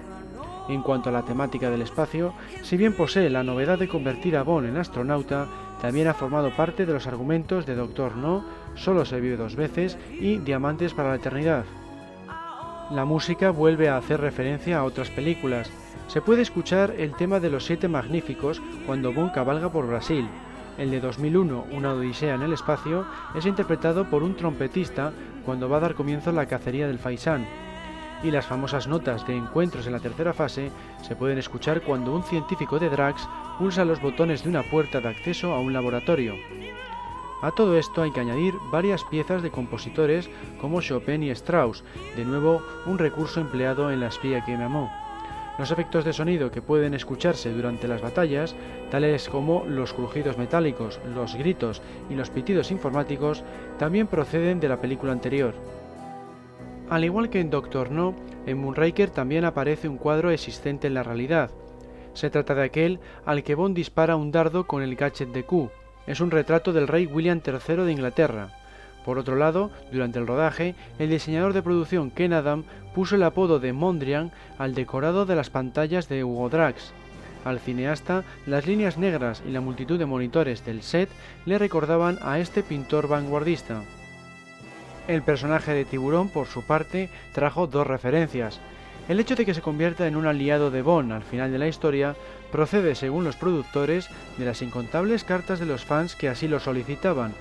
En cuanto a la temática del espacio, si bien posee la novedad de convertir a Bond en astronauta, también ha formado parte de los argumentos de Doctor No, Solo se vive dos veces y Diamantes para la Eternidad. La música vuelve a hacer referencia a otras películas. Se puede escuchar el tema de los Siete Magníficos cuando Bond cabalga por Brasil, el de 2001, Una Odisea en el Espacio, es interpretado por un trompetista cuando va a dar comienzo la cacería del Faisán. Y las famosas notas de encuentros en la tercera fase se pueden escuchar cuando un científico de Drax pulsa los botones de una puerta de acceso a un laboratorio. A todo esto hay que añadir varias piezas de compositores como Chopin y Strauss, de nuevo un recurso empleado en La espía que me amó. Los efectos de sonido que pueden escucharse durante las batallas, tales como los crujidos metálicos, los gritos y los pitidos informáticos, también proceden de la película anterior. Al igual que en Doctor No, en Moonraker también aparece un cuadro existente en la realidad. Se trata de aquel al que Bond dispara un dardo con el gadget de Q. Es un retrato del rey William III de Inglaterra. Por otro lado, durante el rodaje, el diseñador de producción Ken Adam puso el apodo de Mondrian al decorado de las pantallas de Hugo Drax. Al cineasta, las líneas negras y la multitud de monitores del set le recordaban a este pintor vanguardista. El personaje de Tiburón, por su parte, trajo dos referencias. El hecho de que se convierta en un aliado de Bond al final de la historia procede, según los productores, de las incontables cartas de los fans que así lo solicitaban,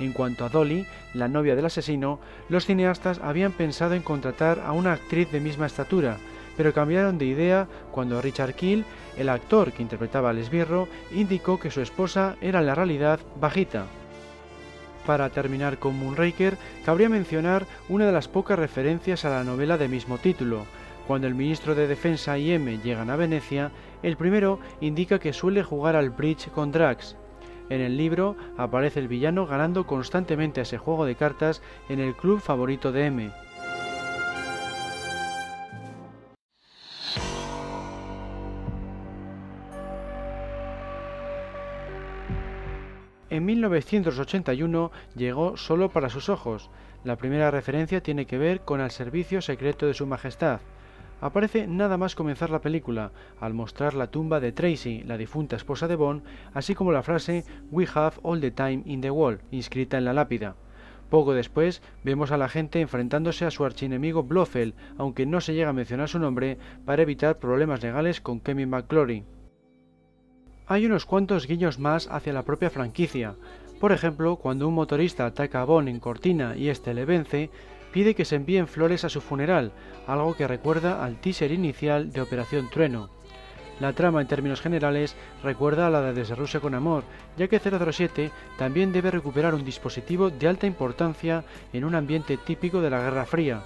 en cuanto a Dolly, la novia del asesino, los cineastas habían pensado en contratar a una actriz de misma estatura, pero cambiaron de idea cuando Richard Keel, el actor que interpretaba al esbirro, indicó que su esposa era en la realidad bajita. Para terminar con Moonraker, cabría mencionar una de las pocas referencias a la novela de mismo título. Cuando el ministro de Defensa y M llegan a Venecia, el primero indica que suele jugar al bridge con Drax, en el libro aparece el villano ganando constantemente ese juego de cartas en el club favorito de M. En 1981 llegó solo para sus ojos. La primera referencia tiene que ver con el servicio secreto de su majestad. Aparece nada más comenzar la película, al mostrar la tumba de Tracy, la difunta esposa de Bond, así como la frase We have all the time in the wall, inscrita en la lápida. Poco después vemos a la gente enfrentándose a su archienemigo Blofeld, aunque no se llega a mencionar su nombre para evitar problemas legales con Kevin McClory. Hay unos cuantos guiños más hacia la propia franquicia. Por ejemplo, cuando un motorista ataca a Bond en Cortina y este le vence, pide que se envíen flores a su funeral, algo que recuerda al teaser inicial de Operación Trueno. La trama en términos generales recuerda a la de Desde con Amor, ya que 007 también debe recuperar un dispositivo de alta importancia en un ambiente típico de la Guerra Fría.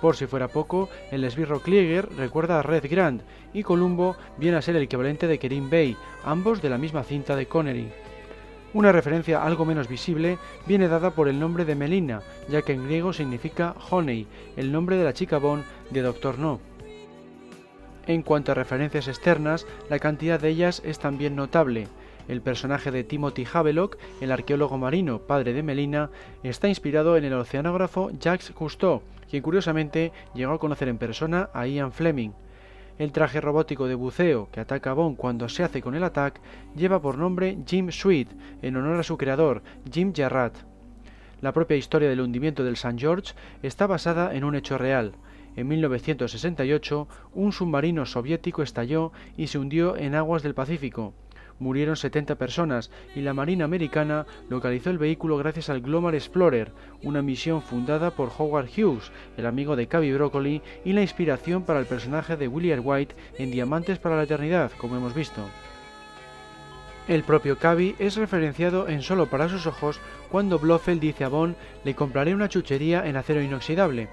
Por si fuera poco, el esbirro Klieger recuerda a Red Grant y Columbo viene a ser el equivalente de Kerim Bey, ambos de la misma cinta de Connery. Una referencia algo menos visible viene dada por el nombre de Melina, ya que en griego significa Honey, el nombre de la chica Bond de Doctor No. En cuanto a referencias externas, la cantidad de ellas es también notable. El personaje de Timothy Havelock, el arqueólogo marino padre de Melina, está inspirado en el oceanógrafo Jacques Cousteau, quien curiosamente llegó a conocer en persona a Ian Fleming. El traje robótico de buceo que ataca a Bond cuando se hace con el ataque lleva por nombre Jim Sweet, en honor a su creador, Jim Jarrat. La propia historia del hundimiento del St. George está basada en un hecho real. En 1968, un submarino soviético estalló y se hundió en aguas del Pacífico. Murieron 70 personas y la Marina americana localizó el vehículo gracias al Glomar Explorer, una misión fundada por Howard Hughes, el amigo de Cavi Broccoli y la inspiración para el personaje de William White en Diamantes para la Eternidad, como hemos visto. El propio Cavi es referenciado en Solo para sus ojos cuando Blofeld dice a Bond le compraré una chuchería en acero inoxidable.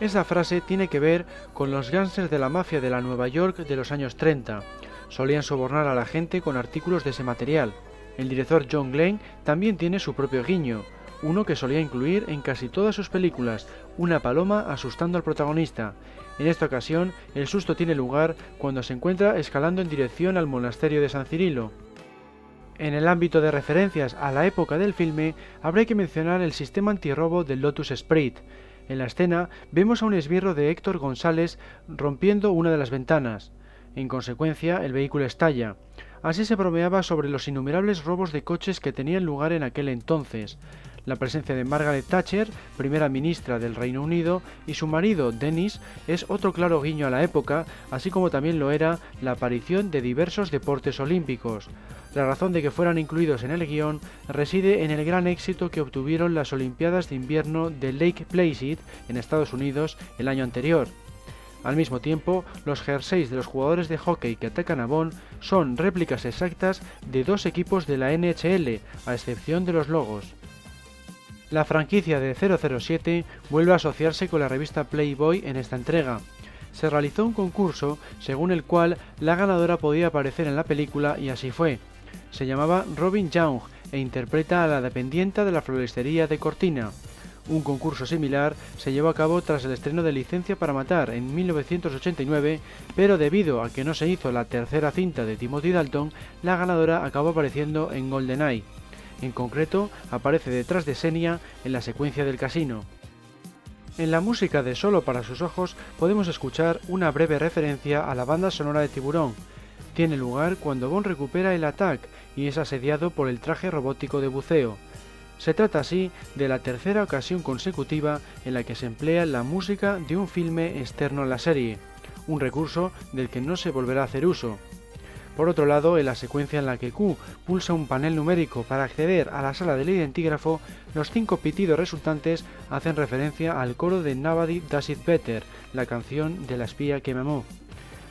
Esa frase tiene que ver con los gángsters de la mafia de la Nueva York de los años 30. Solían sobornar a la gente con artículos de ese material. El director John Glenn también tiene su propio guiño, uno que solía incluir en casi todas sus películas, una paloma asustando al protagonista. En esta ocasión, el susto tiene lugar cuando se encuentra escalando en dirección al monasterio de San Cirilo. En el ámbito de referencias a la época del filme, habrá que mencionar el sistema antirrobo del Lotus Sprite, en la escena vemos a un esbirro de Héctor González rompiendo una de las ventanas. En consecuencia, el vehículo estalla. Así se bromeaba sobre los innumerables robos de coches que tenían lugar en aquel entonces. La presencia de Margaret Thatcher, primera ministra del Reino Unido, y su marido, Dennis, es otro claro guiño a la época, así como también lo era la aparición de diversos deportes olímpicos. La razón de que fueran incluidos en el guion reside en el gran éxito que obtuvieron las Olimpiadas de Invierno de Lake Placid en Estados Unidos el año anterior. Al mismo tiempo, los jerseys de los jugadores de hockey que atacan a Bonn son réplicas exactas de dos equipos de la NHL, a excepción de los logos. La franquicia de 007 vuelve a asociarse con la revista Playboy en esta entrega. Se realizó un concurso según el cual la ganadora podía aparecer en la película y así fue se llamaba Robin Young e interpreta a la dependienta de la floristería de Cortina. Un concurso similar se llevó a cabo tras el estreno de Licencia para Matar en 1989, pero debido a que no se hizo la tercera cinta de Timothy Dalton, la ganadora acabó apareciendo en GoldenEye. En concreto, aparece detrás de Senia en la secuencia del casino. En la música de Solo para sus ojos podemos escuchar una breve referencia a la banda sonora de Tiburón, tiene lugar cuando Bond recupera el Attack y es asediado por el traje robótico de buceo. Se trata así de la tercera ocasión consecutiva en la que se emplea la música de un filme externo a la serie, un recurso del que no se volverá a hacer uso. Por otro lado, en la secuencia en la que Q pulsa un panel numérico para acceder a la sala del identigrafo, los cinco pitidos resultantes hacen referencia al coro de Nobody Does It Better, la canción de la espía que me amó.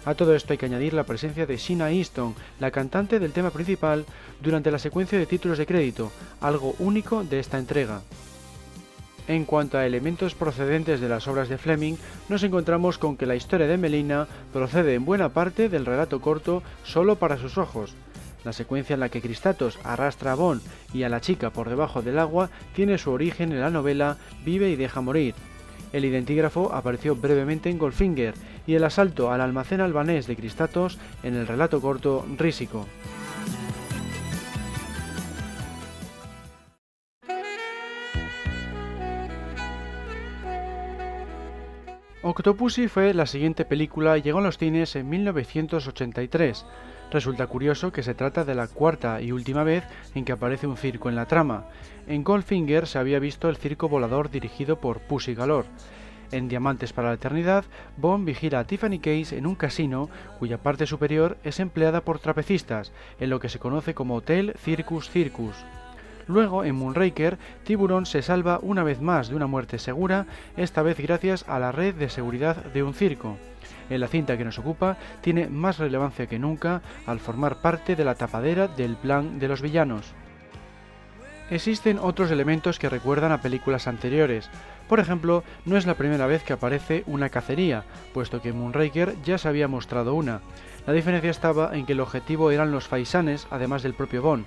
A todo esto hay que añadir la presencia de Sheena Easton, la cantante del tema principal, durante la secuencia de títulos de crédito, algo único de esta entrega. En cuanto a elementos procedentes de las obras de Fleming, nos encontramos con que la historia de Melina procede en buena parte del relato corto Solo para sus ojos. La secuencia en la que Cristatos arrastra a Bond y a la chica por debajo del agua tiene su origen en la novela Vive y deja morir, el identigrafo apareció brevemente en Goldfinger y el asalto al almacén albanés de Cristatos en el relato corto Rísico. Octopussy fue la siguiente película y llegó a los cines en 1983. Resulta curioso que se trata de la cuarta y última vez en que aparece un circo en la trama. En Goldfinger se había visto el circo volador dirigido por Pussy Galore. En Diamantes para la Eternidad, Bond vigila a Tiffany Case en un casino cuya parte superior es empleada por trapecistas, en lo que se conoce como Hotel Circus Circus. Luego, en Moonraker, Tiburón se salva una vez más de una muerte segura, esta vez gracias a la red de seguridad de un circo. En la cinta que nos ocupa tiene más relevancia que nunca al formar parte de la tapadera del plan de los villanos. Existen otros elementos que recuerdan a películas anteriores. Por ejemplo, no es la primera vez que aparece una cacería, puesto que Moonraker ya se había mostrado una. La diferencia estaba en que el objetivo eran los faisanes, además del propio Bond.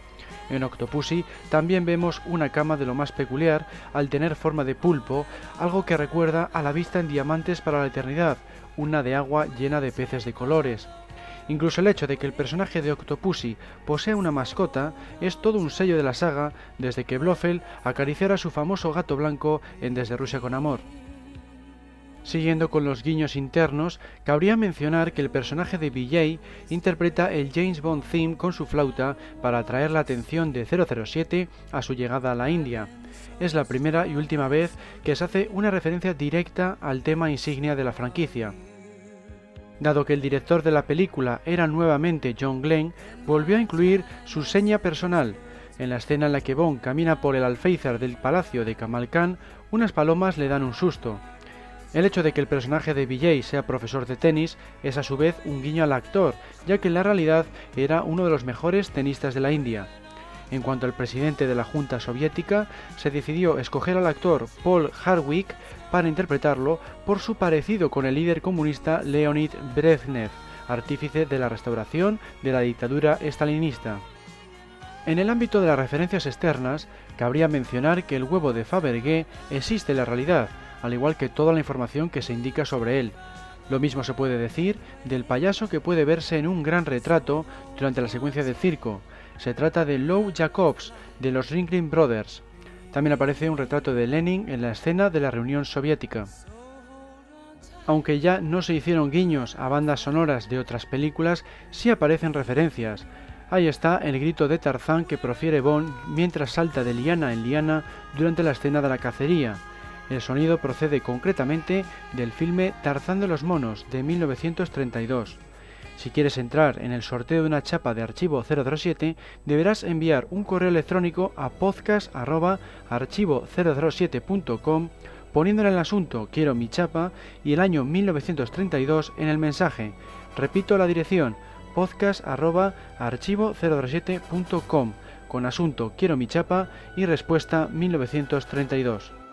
En Octopussy también vemos una cama de lo más peculiar al tener forma de pulpo, algo que recuerda a la vista en Diamantes para la Eternidad, una de agua llena de peces de colores. Incluso el hecho de que el personaje de Octopussy posea una mascota es todo un sello de la saga desde que Blofeld acariciara su famoso gato blanco en Desde Rusia con Amor. Siguiendo con los guiños internos, cabría mencionar que el personaje de BJ interpreta el James Bond theme con su flauta para atraer la atención de 007 a su llegada a la India. Es la primera y última vez que se hace una referencia directa al tema insignia de la franquicia. Dado que el director de la película era nuevamente John Glenn, volvió a incluir su seña personal. En la escena en la que Bond camina por el alféizar del palacio de Kamal Khan, unas palomas le dan un susto. El hecho de que el personaje de Vijay sea profesor de tenis es a su vez un guiño al actor, ya que en la realidad era uno de los mejores tenistas de la India. En cuanto al presidente de la Junta Soviética, se decidió escoger al actor Paul Hardwick para interpretarlo por su parecido con el líder comunista Leonid Brezhnev, artífice de la restauración de la dictadura estalinista. En el ámbito de las referencias externas, cabría mencionar que el huevo de Fabergé existe en la realidad, al igual que toda la información que se indica sobre él. Lo mismo se puede decir del payaso que puede verse en un gran retrato durante la secuencia del circo. Se trata de Lou Jacobs, de los Ringling Brothers. También aparece un retrato de Lenin en la escena de la reunión soviética. Aunque ya no se hicieron guiños a bandas sonoras de otras películas, sí aparecen referencias. Ahí está el grito de Tarzán que profiere Bond mientras salta de liana en liana durante la escena de la cacería. El sonido procede concretamente del filme Tarzán de los Monos de 1932. Si quieres entrar en el sorteo de una chapa de archivo 007, deberás enviar un correo electrónico a podcast.archivo007.com poniendo en el asunto Quiero mi chapa y el año 1932 en el mensaje. Repito la dirección podcast.archivo007.com con asunto Quiero mi chapa y respuesta 1932.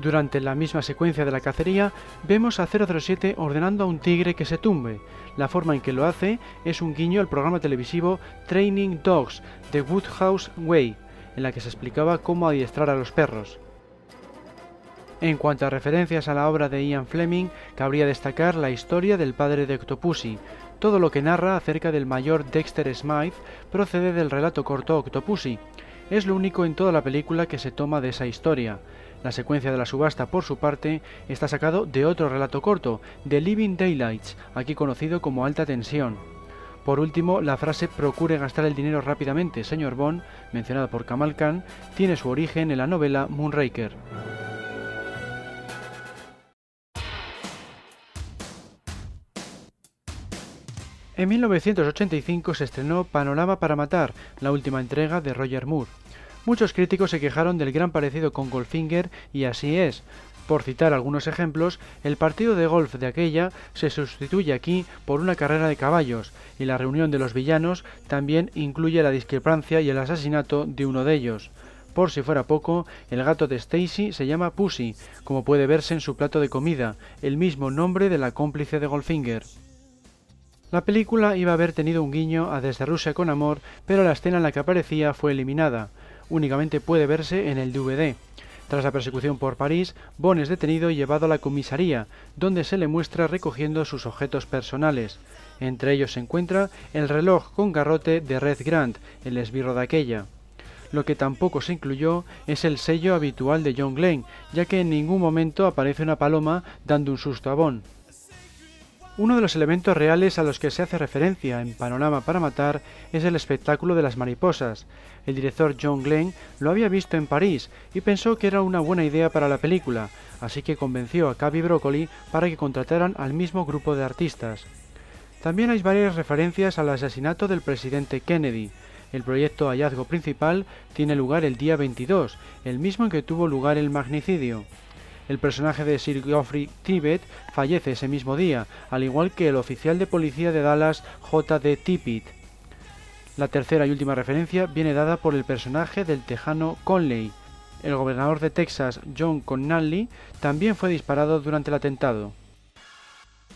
Durante la misma secuencia de la cacería, vemos a 007 ordenando a un tigre que se tumbe. La forma en que lo hace es un guiño al programa televisivo Training Dogs de Woodhouse Way, en la que se explicaba cómo adiestrar a los perros. En cuanto a referencias a la obra de Ian Fleming, cabría destacar la historia del padre de Octopussy. Todo lo que narra acerca del mayor Dexter Smythe procede del relato corto Octopussy. Es lo único en toda la película que se toma de esa historia. La secuencia de la subasta, por su parte, está sacado de otro relato corto, The Living Daylights, aquí conocido como Alta Tensión. Por último, la frase procure gastar el dinero rápidamente, señor Bond, mencionada por Kamal Khan, tiene su origen en la novela Moonraker. En 1985 se estrenó Panorama para Matar, la última entrega de Roger Moore. Muchos críticos se quejaron del gran parecido con Goldfinger y así es. Por citar algunos ejemplos, el partido de golf de aquella se sustituye aquí por una carrera de caballos, y la reunión de los villanos también incluye la discrepancia y el asesinato de uno de ellos. Por si fuera poco, el gato de Stacy se llama Pussy, como puede verse en su plato de comida, el mismo nombre de la cómplice de Goldfinger. La película iba a haber tenido un guiño a Desde Rusia con Amor, pero la escena en la que aparecía fue eliminada únicamente puede verse en el DVD. Tras la persecución por París, Bond es detenido y llevado a la comisaría, donde se le muestra recogiendo sus objetos personales. Entre ellos se encuentra el reloj con garrote de Red Grant, el esbirro de aquella. Lo que tampoco se incluyó es el sello habitual de John Glenn, ya que en ningún momento aparece una paloma dando un susto a Bond. Uno de los elementos reales a los que se hace referencia en Panorama para Matar es el espectáculo de las mariposas. El director John Glenn lo había visto en París y pensó que era una buena idea para la película, así que convenció a Cavi Broccoli para que contrataran al mismo grupo de artistas. También hay varias referencias al asesinato del presidente Kennedy. El proyecto hallazgo principal tiene lugar el día 22, el mismo en que tuvo lugar el magnicidio. El personaje de Sir Geoffrey Tibet fallece ese mismo día, al igual que el oficial de policía de Dallas J.D. Tippit. La tercera y última referencia viene dada por el personaje del tejano Conley. El gobernador de Texas, John Connally, también fue disparado durante el atentado.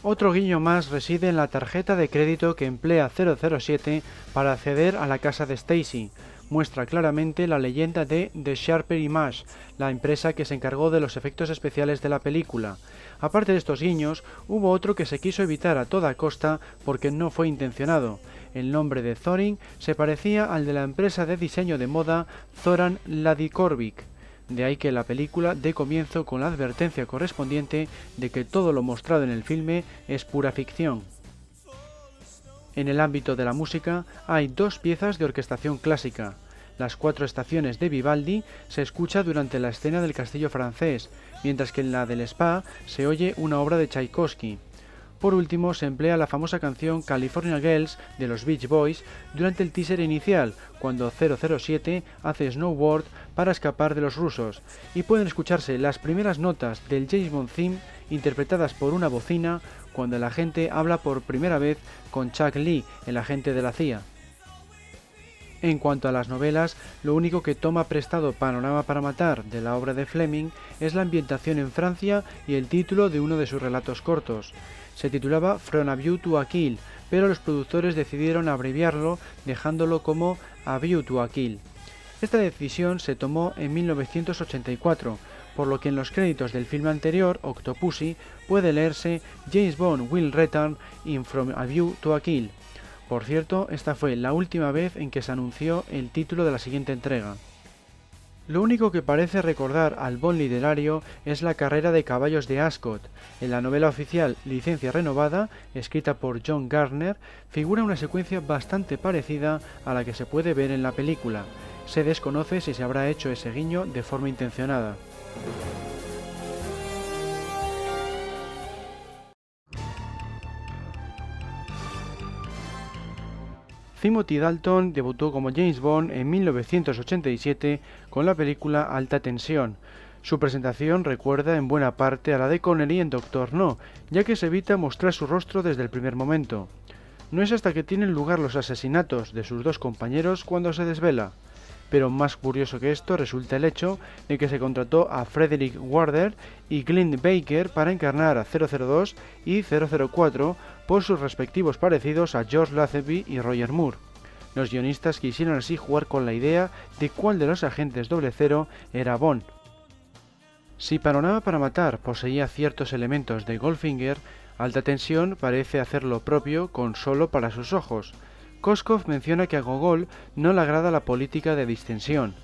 Otro guiño más reside en la tarjeta de crédito que emplea 007 para acceder a la casa de Stacy, muestra claramente la leyenda de The Sharper Image, la empresa que se encargó de los efectos especiales de la película. Aparte de estos guiños, hubo otro que se quiso evitar a toda costa porque no fue intencionado. El nombre de Thorin se parecía al de la empresa de diseño de moda Zoran Ladikorvik. De ahí que la película dé comienzo con la advertencia correspondiente de que todo lo mostrado en el filme es pura ficción. En el ámbito de la música hay dos piezas de orquestación clásica. Las cuatro estaciones de Vivaldi se escucha durante la escena del castillo francés, mientras que en la del spa se oye una obra de Tchaikovsky. Por último, se emplea la famosa canción California Girls de los Beach Boys durante el teaser inicial, cuando 007 hace snowboard para escapar de los rusos, y pueden escucharse las primeras notas del James Bond theme interpretadas por una bocina cuando el agente habla por primera vez con Chuck Lee, el agente de la CIA. En cuanto a las novelas, lo único que toma prestado Panorama para Matar de la obra de Fleming es la ambientación en Francia y el título de uno de sus relatos cortos. Se titulaba From a View to a Kill, pero los productores decidieron abreviarlo dejándolo como A View to a Kill. Esta decisión se tomó en 1984, por lo que en los créditos del filme anterior, Octopussy, puede leerse James Bond will return in From a View to a Kill. Por cierto, esta fue la última vez en que se anunció el título de la siguiente entrega. Lo único que parece recordar al Bond literario es la carrera de caballos de Ascot. En la novela oficial Licencia Renovada, escrita por John Gardner, figura una secuencia bastante parecida a la que se puede ver en la película. Se desconoce si se habrá hecho ese guiño de forma intencionada. Timothy Dalton debutó como James Bond en 1987 con la película Alta Tensión. Su presentación recuerda en buena parte a la de Connery en Doctor No, ya que se evita mostrar su rostro desde el primer momento. No es hasta que tienen lugar los asesinatos de sus dos compañeros cuando se desvela pero más curioso que esto resulta el hecho de que se contrató a Frederick Warder y Clint Baker para encarnar a 002 y 004 por sus respectivos parecidos a George Lazenby y Roger Moore. Los guionistas quisieron así jugar con la idea de cuál de los agentes doble cero era Bond. Si Panorama para Matar poseía ciertos elementos de Goldfinger, Alta Tensión parece hacer lo propio con solo para sus ojos, Koskov menciona que a Gogol no le agrada la política de distensión.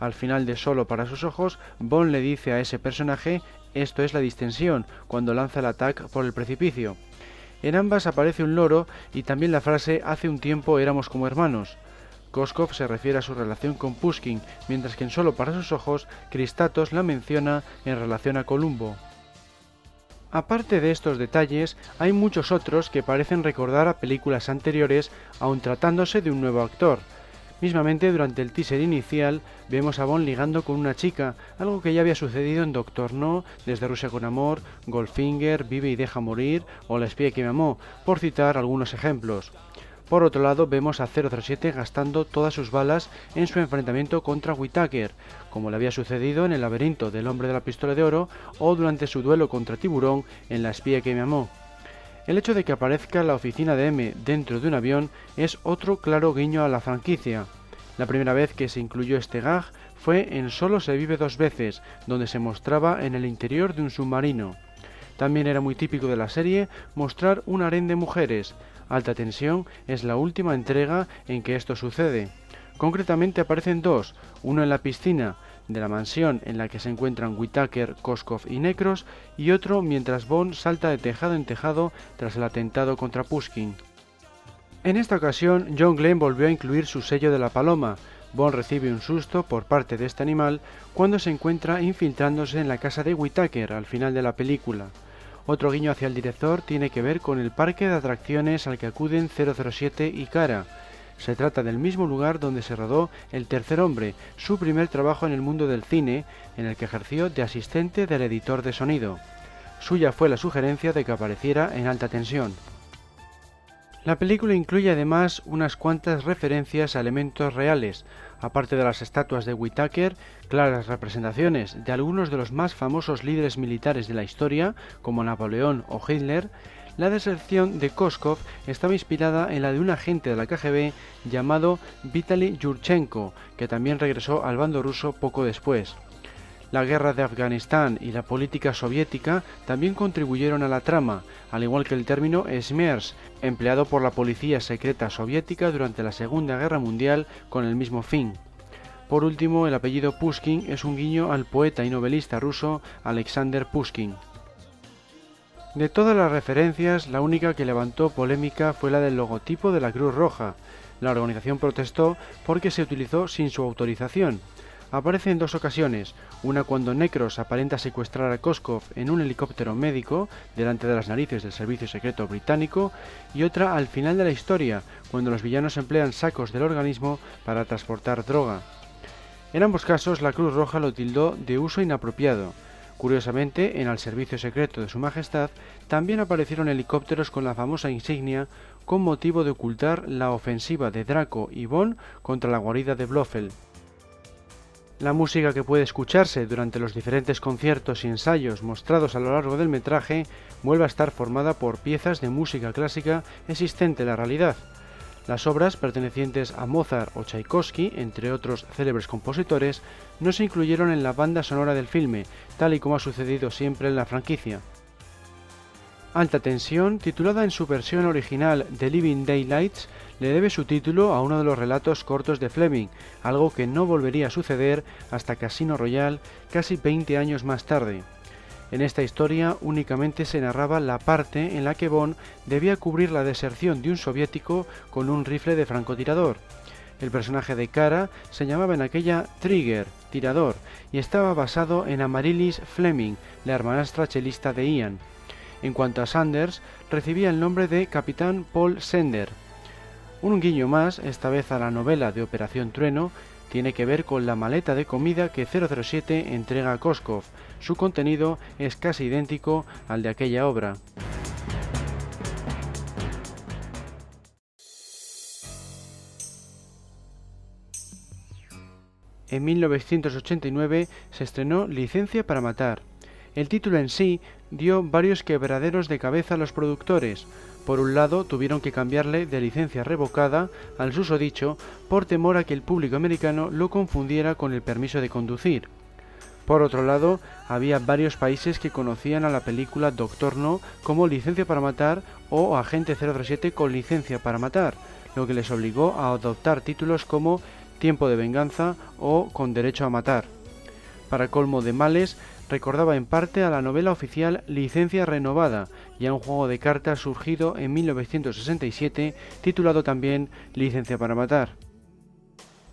Al final de Solo para sus ojos, Bond le dice a ese personaje esto es la distensión, cuando lanza el ataque por el precipicio. En ambas aparece un loro y también la frase hace un tiempo éramos como hermanos. Koskov se refiere a su relación con Pushkin, mientras que en Solo para sus ojos, Kristatos la menciona en relación a Columbo. Aparte de estos detalles, hay muchos otros que parecen recordar a películas anteriores, aun tratándose de un nuevo actor. Mismamente durante el teaser inicial vemos a Bond ligando con una chica, algo que ya había sucedido en Doctor No, Desde Rusia con Amor, Goldfinger, Vive y Deja Morir o La espía que me amó, por citar algunos ejemplos. Por otro lado, vemos a 007 gastando todas sus balas en su enfrentamiento contra Whitaker, como le había sucedido en el laberinto del hombre de la pistola de oro o durante su duelo contra Tiburón en La espía que me amó. El hecho de que aparezca la oficina de M dentro de un avión es otro claro guiño a la franquicia. La primera vez que se incluyó este gag fue en Solo se vive dos veces, donde se mostraba en el interior de un submarino. También era muy típico de la serie mostrar un harén de mujeres, Alta Tensión es la última entrega en que esto sucede. Concretamente aparecen dos, uno en la piscina de la mansión en la que se encuentran Whitaker, Koskov y Necros, y otro mientras Bond salta de tejado en tejado tras el atentado contra Pushkin. En esta ocasión, John Glenn volvió a incluir su sello de la paloma. Bond recibe un susto por parte de este animal cuando se encuentra infiltrándose en la casa de Whitaker al final de la película. Otro guiño hacia el director tiene que ver con el parque de atracciones al que acuden 007 y Cara. Se trata del mismo lugar donde se rodó El tercer hombre, su primer trabajo en el mundo del cine, en el que ejerció de asistente del editor de sonido. Suya fue la sugerencia de que apareciera en alta tensión. La película incluye además unas cuantas referencias a elementos reales, aparte de las estatuas de Whitaker, claras representaciones de algunos de los más famosos líderes militares de la historia, como Napoleón o Hitler, la deserción de Koskov estaba inspirada en la de un agente de la KGB llamado Vitaly Yurchenko, que también regresó al bando ruso poco después. La guerra de Afganistán y la política soviética también contribuyeron a la trama, al igual que el término Smers, empleado por la policía secreta soviética durante la Segunda Guerra Mundial con el mismo fin. Por último, el apellido Pushkin es un guiño al poeta y novelista ruso Alexander Pushkin. De todas las referencias, la única que levantó polémica fue la del logotipo de la Cruz Roja. La organización protestó porque se utilizó sin su autorización, aparece en dos ocasiones, una cuando Necros aparenta secuestrar a Koskov en un helicóptero médico delante de las narices del servicio secreto británico y otra al final de la historia, cuando los villanos emplean sacos del organismo para transportar droga. En ambos casos la Cruz Roja lo tildó de uso inapropiado. Curiosamente, en el servicio secreto de Su Majestad también aparecieron helicópteros con la famosa insignia con motivo de ocultar la ofensiva de Draco y Bond contra la guarida de Blofeld. La música que puede escucharse durante los diferentes conciertos y ensayos mostrados a lo largo del metraje vuelve a estar formada por piezas de música clásica existente en la realidad. Las obras pertenecientes a Mozart o Tchaikovsky, entre otros célebres compositores, no se incluyeron en la banda sonora del filme, tal y como ha sucedido siempre en la franquicia. Alta Tensión, titulada en su versión original The Living Daylights, le debe su título a uno de los relatos cortos de Fleming, algo que no volvería a suceder hasta Casino Royale casi 20 años más tarde. En esta historia únicamente se narraba la parte en la que Bond debía cubrir la deserción de un soviético con un rifle de francotirador. El personaje de Cara se llamaba en aquella Trigger, tirador, y estaba basado en Amaryllis Fleming, la hermanastra chelista de Ian. En cuanto a Sanders, recibía el nombre de Capitán Paul Sender. Un guiño más, esta vez a la novela de Operación Trueno, tiene que ver con la maleta de comida que 007 entrega a Koskov. Su contenido es casi idéntico al de aquella obra. En 1989 se estrenó Licencia para Matar. El título en sí dio varios quebraderos de cabeza a los productores. Por un lado, tuvieron que cambiarle de licencia revocada al susodicho por temor a que el público americano lo confundiera con el permiso de conducir. Por otro lado, había varios países que conocían a la película Doctor No como licencia para matar o Agente 007 con licencia para matar, lo que les obligó a adoptar títulos como Tiempo de venganza o Con derecho a matar. Para colmo de males, recordaba en parte a la novela oficial Licencia Renovada y a un juego de cartas surgido en 1967 titulado también Licencia para Matar.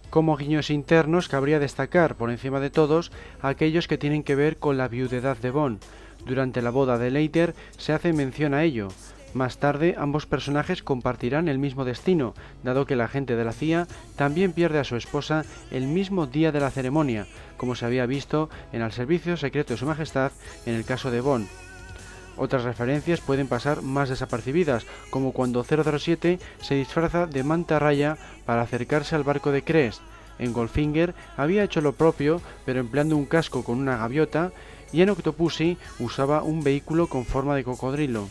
Como guiños internos cabría destacar por encima de todos aquellos que tienen que ver con la viudedad de Bond. Durante la boda de Leiter se hace mención a ello, más tarde, ambos personajes compartirán el mismo destino, dado que la agente de la CIA también pierde a su esposa el mismo día de la ceremonia, como se había visto en el Servicio Secreto de Su Majestad en el caso de Bond. Otras referencias pueden pasar más desapercibidas, como cuando 007 se disfraza de manta raya para acercarse al barco de Crest. En Goldfinger había hecho lo propio, pero empleando un casco con una gaviota, y en Octopussy usaba un vehículo con forma de cocodrilo.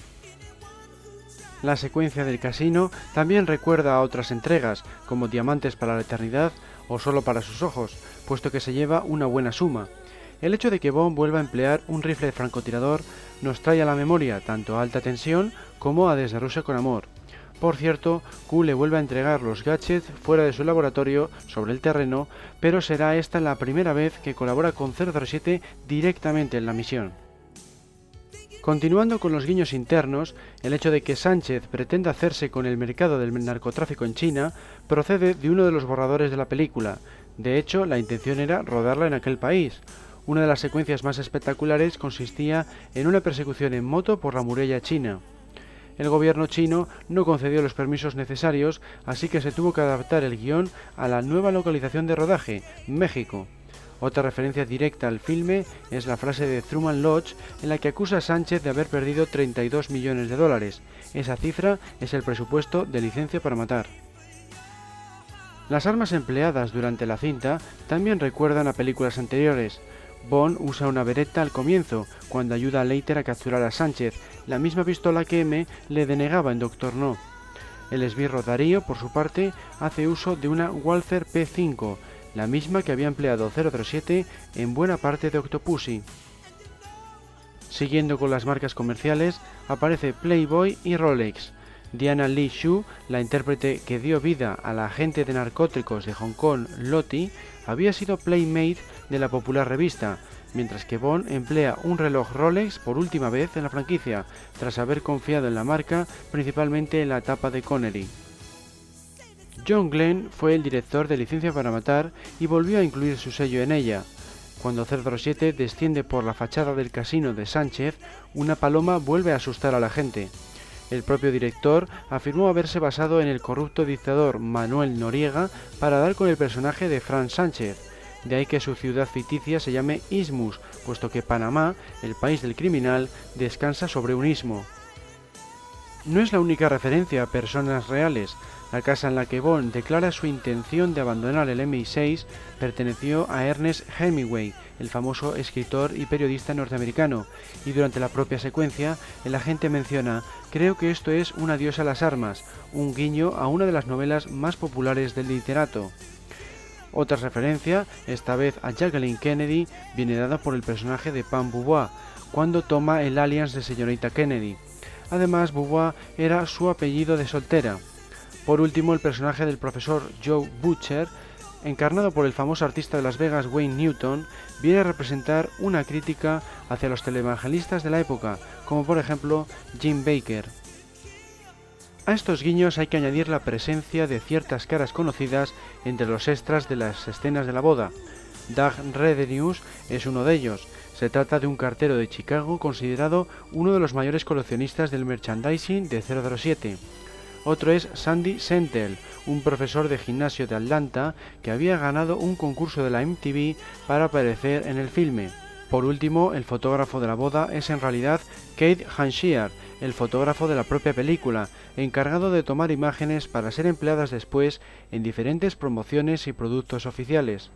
La secuencia del casino también recuerda a otras entregas, como Diamantes para la Eternidad o Solo para sus ojos, puesto que se lleva una buena suma. El hecho de que Bond vuelva a emplear un rifle francotirador nos trae a la memoria tanto a alta tensión como a Desde Rusia con Amor. Por cierto, Q le vuelve a entregar los gadgets fuera de su laboratorio sobre el terreno, pero será esta la primera vez que colabora con 007 directamente en la misión. Continuando con los guiños internos, el hecho de que Sánchez pretenda hacerse con el mercado del narcotráfico en China procede de uno de los borradores de la película. De hecho, la intención era rodarla en aquel país. Una de las secuencias más espectaculares consistía en una persecución en moto por la muralla china el gobierno chino no concedió los permisos necesarios, así que se tuvo que adaptar el guion a la nueva localización de rodaje, México. Otra referencia directa al filme es la frase de Truman Lodge en la que acusa a Sánchez de haber perdido 32 millones de dólares. Esa cifra es el presupuesto de licencia para matar. Las armas empleadas durante la cinta también recuerdan a películas anteriores. Bond usa una beretta al comienzo, cuando ayuda a Leiter a capturar a Sánchez, la misma pistola que M le denegaba en Doctor No. El esbirro Darío, por su parte, hace uso de una Walther P5, la misma que había empleado 007 en buena parte de Octopussy. Siguiendo con las marcas comerciales, aparece Playboy y Rolex. Diana Lee Shu, la intérprete que dio vida a la agente de narcóticos de Hong Kong, Lottie, había sido Playmate de la popular revista, mientras que Bond emplea un reloj Rolex por última vez en la franquicia, tras haber confiado en la marca principalmente en la etapa de Connery. John Glenn fue el director de Licencia para Matar y volvió a incluir su sello en ella. Cuando 007 desciende por la fachada del casino de Sánchez, una paloma vuelve a asustar a la gente. El propio director afirmó haberse basado en el corrupto dictador Manuel Noriega para dar con el personaje de Franz Sánchez, de ahí que su ciudad ficticia se llame Ismus, puesto que Panamá, el país del criminal, descansa sobre un istmo. No es la única referencia a personas reales. La casa en la que Bond declara su intención de abandonar el MI6 perteneció a Ernest Hemingway, el famoso escritor y periodista norteamericano, y durante la propia secuencia el agente menciona, creo que esto es un adiós a las armas, un guiño a una de las novelas más populares del literato. Otra referencia, esta vez a Jacqueline Kennedy, viene dada por el personaje de Pam Boubois, cuando toma el alias de señorita Kennedy. Además, Boubois era su apellido de soltera. Por último, el personaje del profesor Joe Butcher, encarnado por el famoso artista de Las Vegas Wayne Newton, viene a representar una crítica hacia los televangelistas de la época, como por ejemplo Jim Baker. A estos guiños hay que añadir la presencia de ciertas caras conocidas entre los extras de las escenas de la boda. Doug Redenius es uno de ellos. Se trata de un cartero de Chicago considerado uno de los mayores coleccionistas del merchandising de 007. Otro es Sandy Sentel, un profesor de gimnasio de Atlanta que había ganado un concurso de la MTV para aparecer en el filme. Por último, el fotógrafo de la boda es en realidad Kate Hanshier, el fotógrafo de la propia película, encargado de tomar imágenes para ser empleadas después en diferentes promociones y productos oficiales.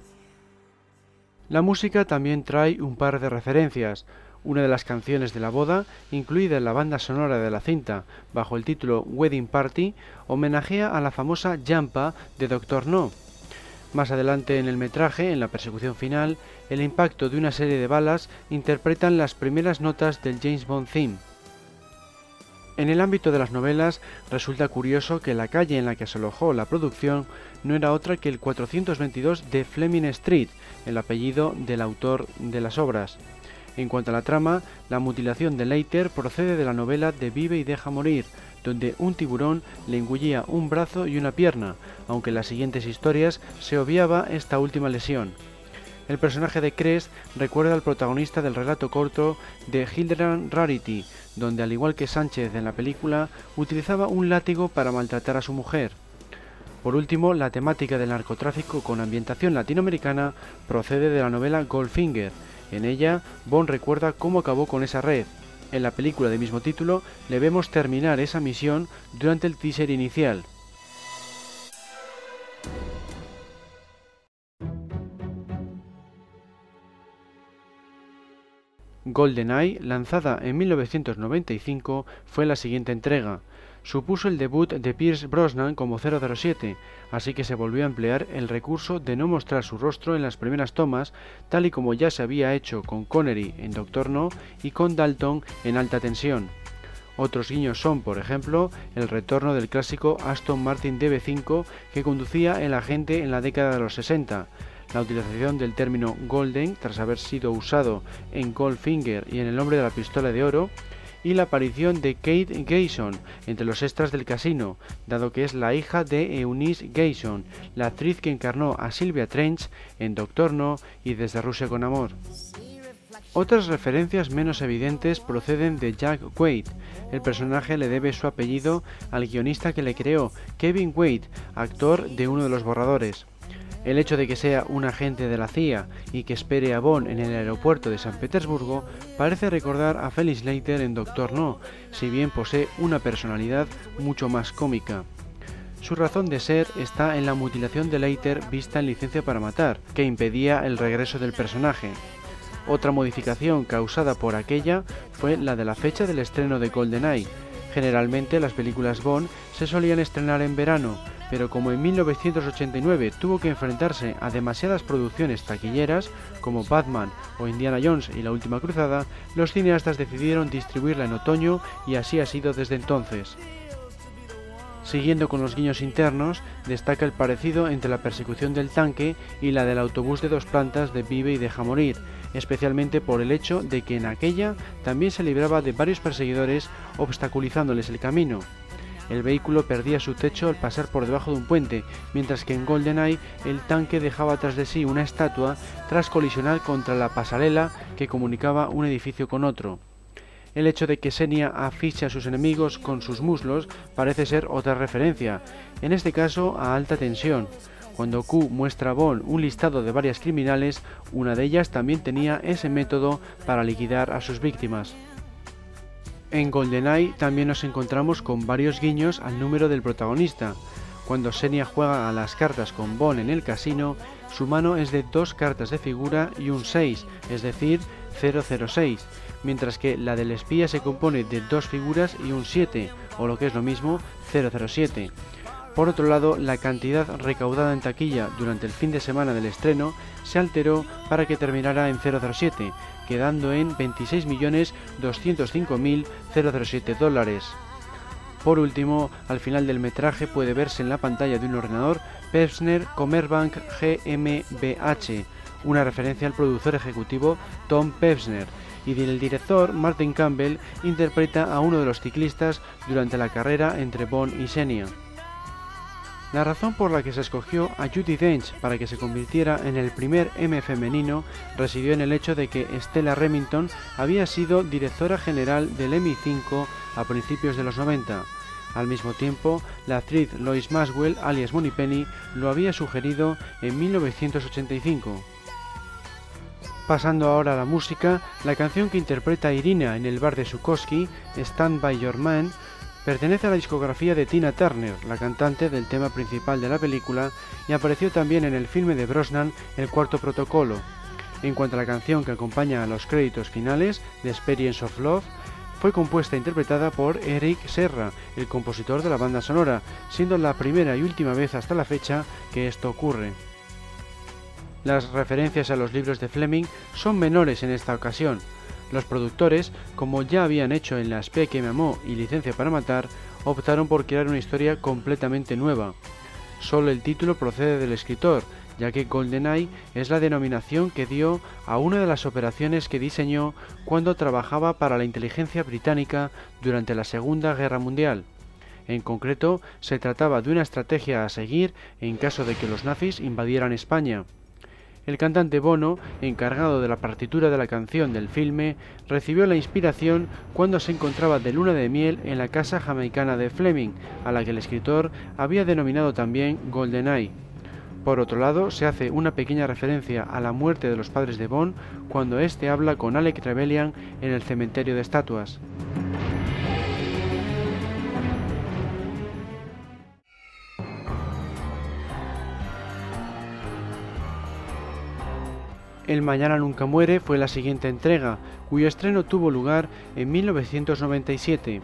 La música también trae un par de referencias. Una de las canciones de la boda, incluida en la banda sonora de la cinta bajo el título Wedding Party, homenajea a la famosa Jampa de Doctor No. Más adelante en el metraje, en la persecución final, el impacto de una serie de balas interpretan las primeras notas del James Bond theme. En el ámbito de las novelas, resulta curioso que la calle en la que se alojó la producción no era otra que el 422 de Fleming Street, el apellido del autor de las obras. En cuanto a la trama, la mutilación de Leiter procede de la novela de Vive y deja morir, donde un tiburón le engullía un brazo y una pierna, aunque en las siguientes historias se obviaba esta última lesión. El personaje de Crest recuerda al protagonista del relato corto de Hildebrand Rarity, donde al igual que Sánchez en la película, utilizaba un látigo para maltratar a su mujer. Por último, la temática del narcotráfico con ambientación latinoamericana procede de la novela Goldfinger. En ella, Bond recuerda cómo acabó con esa red. En la película de mismo título, le vemos terminar esa misión durante el teaser inicial. GoldenEye, lanzada en 1995, fue la siguiente entrega. Supuso el debut de Pierce Brosnan como 007, así que se volvió a emplear el recurso de no mostrar su rostro en las primeras tomas, tal y como ya se había hecho con Connery en Doctor No y con Dalton en Alta Tensión. Otros guiños son, por ejemplo, el retorno del clásico Aston Martin DB5 que conducía el agente en la década de los 60, la utilización del término Golden tras haber sido usado en Goldfinger y en El hombre de la pistola de oro, y la aparición de Kate Gayson entre los extras del casino, dado que es la hija de Eunice Gayson, la actriz que encarnó a Sylvia Trench en Doctor No y Desde Rusia con Amor. Otras referencias menos evidentes proceden de Jack Wade. El personaje le debe su apellido al guionista que le creó, Kevin Wade, actor de uno de los borradores. El hecho de que sea un agente de la CIA y que espere a Bond en el aeropuerto de San Petersburgo parece recordar a Felix Leiter en Doctor No, si bien posee una personalidad mucho más cómica. Su razón de ser está en la mutilación de Leiter vista en Licencia para Matar, que impedía el regreso del personaje. Otra modificación causada por aquella fue la de la fecha del estreno de GoldenEye. Generalmente las películas Bond se solían estrenar en verano, pero como en 1989 tuvo que enfrentarse a demasiadas producciones taquilleras como Batman o Indiana Jones y La Última Cruzada, los cineastas decidieron distribuirla en otoño y así ha sido desde entonces. Siguiendo con los guiños internos, destaca el parecido entre la persecución del tanque y la del autobús de dos plantas de Vive y Deja Morir, especialmente por el hecho de que en aquella también se libraba de varios perseguidores obstaculizándoles el camino. El vehículo perdía su techo al pasar por debajo de un puente, mientras que en GoldenEye el tanque dejaba tras de sí una estatua tras colisionar contra la pasarela que comunicaba un edificio con otro. El hecho de que Senia afiche a sus enemigos con sus muslos parece ser otra referencia, en este caso a alta tensión. Cuando Q muestra a Bond un listado de varias criminales, una de ellas también tenía ese método para liquidar a sus víctimas. En GoldenEye también nos encontramos con varios guiños al número del protagonista. Cuando Senia juega a las cartas con Bond en el casino, su mano es de dos cartas de figura y un 6, es decir, 006, mientras que la del espía se compone de dos figuras y un 7, o lo que es lo mismo, 007. Por otro lado, la cantidad recaudada en taquilla durante el fin de semana del estreno se alteró para que terminara en 007, quedando en 26.205.007 dólares. Por último, al final del metraje puede verse en la pantalla de un ordenador Pevsner Commerbank GmbH, una referencia al productor ejecutivo Tom Pevsner, y del director Martin Campbell interpreta a uno de los ciclistas durante la carrera entre Bond y Xenia. La razón por la que se escogió a Judy Dench para que se convirtiera en el primer M femenino residió en el hecho de que Stella Remington había sido directora general del MI5 a principios de los 90. Al mismo tiempo, la actriz Lois Maswell, alias Penny, lo había sugerido en 1985. Pasando ahora a la música, la canción que interpreta Irina en el bar de Sukoski, Stand By Your Man, Pertenece a la discografía de Tina Turner, la cantante del tema principal de la película, y apareció también en el filme de Brosnan El Cuarto Protocolo. En cuanto a la canción que acompaña a los créditos finales, The Experience of Love, fue compuesta e interpretada por Eric Serra, el compositor de la banda sonora, siendo la primera y última vez hasta la fecha que esto ocurre. Las referencias a los libros de Fleming son menores en esta ocasión, los productores, como ya habían hecho en Las P que me amó y Licencia para matar, optaron por crear una historia completamente nueva. Solo el título procede del escritor, ya que GoldenEye es la denominación que dio a una de las operaciones que diseñó cuando trabajaba para la inteligencia británica durante la Segunda Guerra Mundial. En concreto, se trataba de una estrategia a seguir en caso de que los nazis invadieran España. El cantante Bono, encargado de la partitura de la canción del filme, recibió la inspiración cuando se encontraba de luna de miel en la casa jamaicana de Fleming, a la que el escritor había denominado también GoldenEye. Por otro lado, se hace una pequeña referencia a la muerte de los padres de Bond cuando éste habla con Alec Trevelyan en el cementerio de estatuas. El Mañana Nunca Muere fue la siguiente entrega, cuyo estreno tuvo lugar en 1997.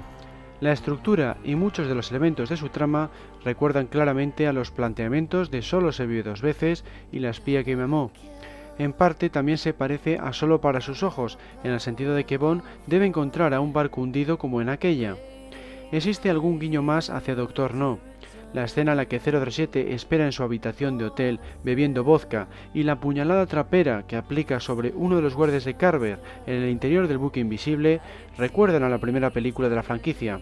La estructura y muchos de los elementos de su trama recuerdan claramente a los planteamientos de Solo se vive dos veces y La espía que me amó. En parte también se parece a Solo para sus ojos, en el sentido de que Bond debe encontrar a un barco hundido como en aquella. existe algún guiño más hacia Doctor No. La escena en la que 007 espera en su habitación de hotel bebiendo vodka y la puñalada trapera que aplica sobre uno de los guardias de Carver en el interior del buque invisible recuerdan a la primera película de la franquicia.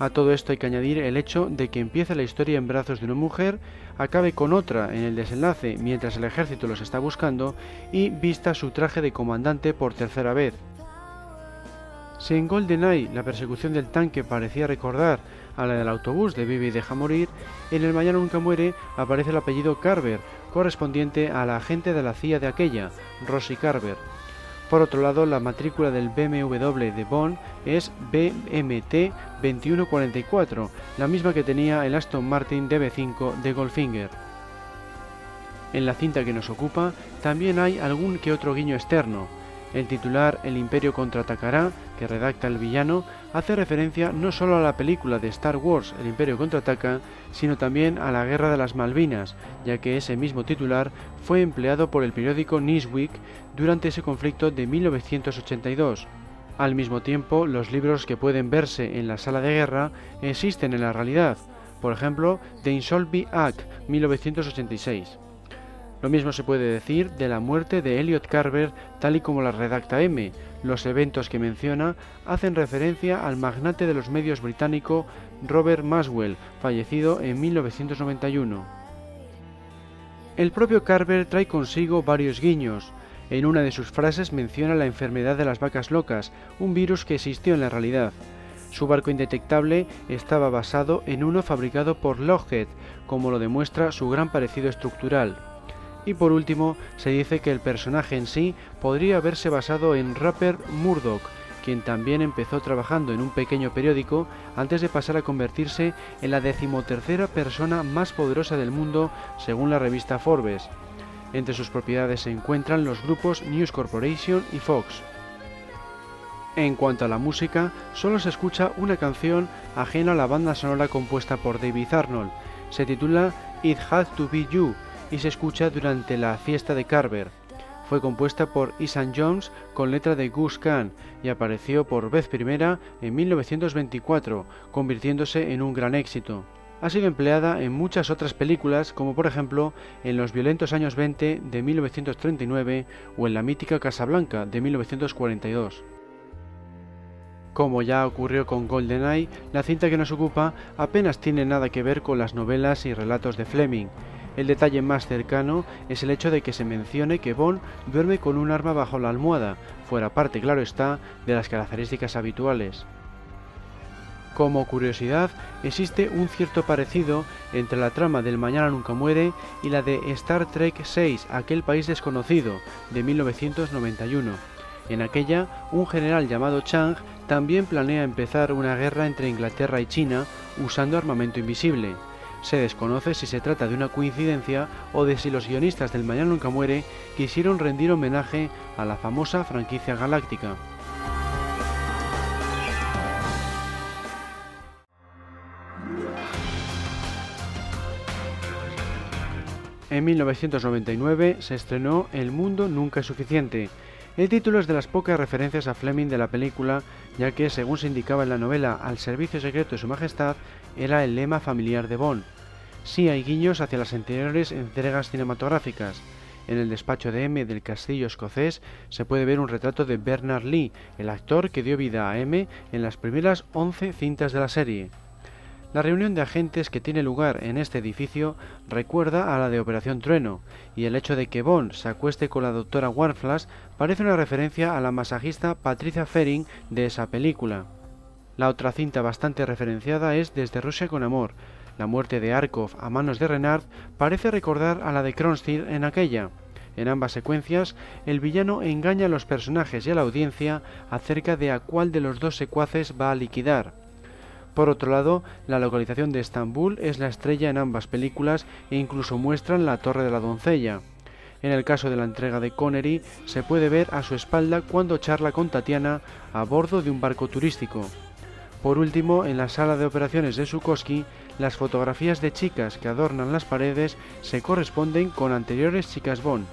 A todo esto hay que añadir el hecho de que empieza la historia en brazos de una mujer, acabe con otra en el desenlace mientras el ejército los está buscando y vista su traje de comandante por tercera vez. Si en GoldenEye la persecución del tanque parecía recordar a la del autobús de Vive y deja morir, en el Mañana nunca muere aparece el apellido Carver, correspondiente a la agente de la CIA de aquella, Rosie Carver. Por otro lado, la matrícula del BMW de Bond es BMT 2144, la misma que tenía el Aston Martin DB5 de Goldfinger. En la cinta que nos ocupa también hay algún que otro guiño externo. El titular El Imperio contraatacará, que redacta el villano, hace referencia no solo a la película de Star Wars El Imperio contraataca, sino también a la Guerra de las Malvinas, ya que ese mismo titular fue empleado por el periódico Newsweek durante ese conflicto de 1982. Al mismo tiempo, los libros que pueden verse en la sala de guerra existen en la realidad, por ejemplo, The Insolvent Act 1986. Lo mismo se puede decir de la muerte de Elliot Carver tal y como la redacta M. Los eventos que menciona hacen referencia al magnate de los medios británico Robert Maswell, fallecido en 1991. El propio Carver trae consigo varios guiños. En una de sus frases menciona la enfermedad de las vacas locas, un virus que existió en la realidad. Su barco indetectable estaba basado en uno fabricado por Lockheed, como lo demuestra su gran parecido estructural. Y por último, se dice que el personaje en sí podría haberse basado en Rapper Murdoch, quien también empezó trabajando en un pequeño periódico antes de pasar a convertirse en la decimotercera persona más poderosa del mundo según la revista Forbes. Entre sus propiedades se encuentran los grupos News Corporation y Fox. En cuanto a la música, solo se escucha una canción ajena a la banda sonora compuesta por David Arnold. Se titula It Had to Be You y se escucha durante la fiesta de Carver. Fue compuesta por Isan Jones con letra de Gus Kahn y apareció por vez primera en 1924, convirtiéndose en un gran éxito. Ha sido empleada en muchas otras películas, como por ejemplo en Los violentos años 20 de 1939 o en la mítica Casablanca de 1942. Como ya ocurrió con GoldenEye, la cinta que nos ocupa apenas tiene nada que ver con las novelas y relatos de Fleming, el detalle más cercano es el hecho de que se mencione que Bond duerme con un arma bajo la almohada, fuera parte, claro está, de las características habituales. Como curiosidad, existe un cierto parecido entre la trama del Mañana Nunca Muere y la de Star Trek VI, Aquel País Desconocido, de 1991. En aquella, un general llamado Chang también planea empezar una guerra entre Inglaterra y China usando armamento invisible. Se desconoce si se trata de una coincidencia o de si los guionistas del Mañana Nunca Muere quisieron rendir homenaje a la famosa franquicia galáctica. En 1999 se estrenó El mundo nunca es suficiente. El título es de las pocas referencias a Fleming de la película, ya que, según se indicaba en la novela Al servicio secreto de su majestad, era el lema familiar de Bond. Sí hay guiños hacia las anteriores entregas cinematográficas. En el despacho de M del castillo escocés se puede ver un retrato de Bernard Lee, el actor que dio vida a M en las primeras 11 cintas de la serie. La reunión de agentes que tiene lugar en este edificio recuerda a la de Operación Trueno, y el hecho de que Bond se acueste con la doctora Warflash parece una referencia a la masajista Patricia Fering de esa película. La otra cinta bastante referenciada es Desde Rusia con Amor, la muerte de Arkov a manos de Renard parece recordar a la de Kronstein en aquella. En ambas secuencias, el villano engaña a los personajes y a la audiencia acerca de a cuál de los dos secuaces va a liquidar. Por otro lado, la localización de Estambul es la estrella en ambas películas e incluso muestran la Torre de la Doncella. En el caso de la entrega de Connery, se puede ver a su espalda cuando charla con Tatiana a bordo de un barco turístico. Por último, en la sala de operaciones de Sukoski, las fotografías de chicas que adornan las paredes se corresponden con anteriores chicas Bond.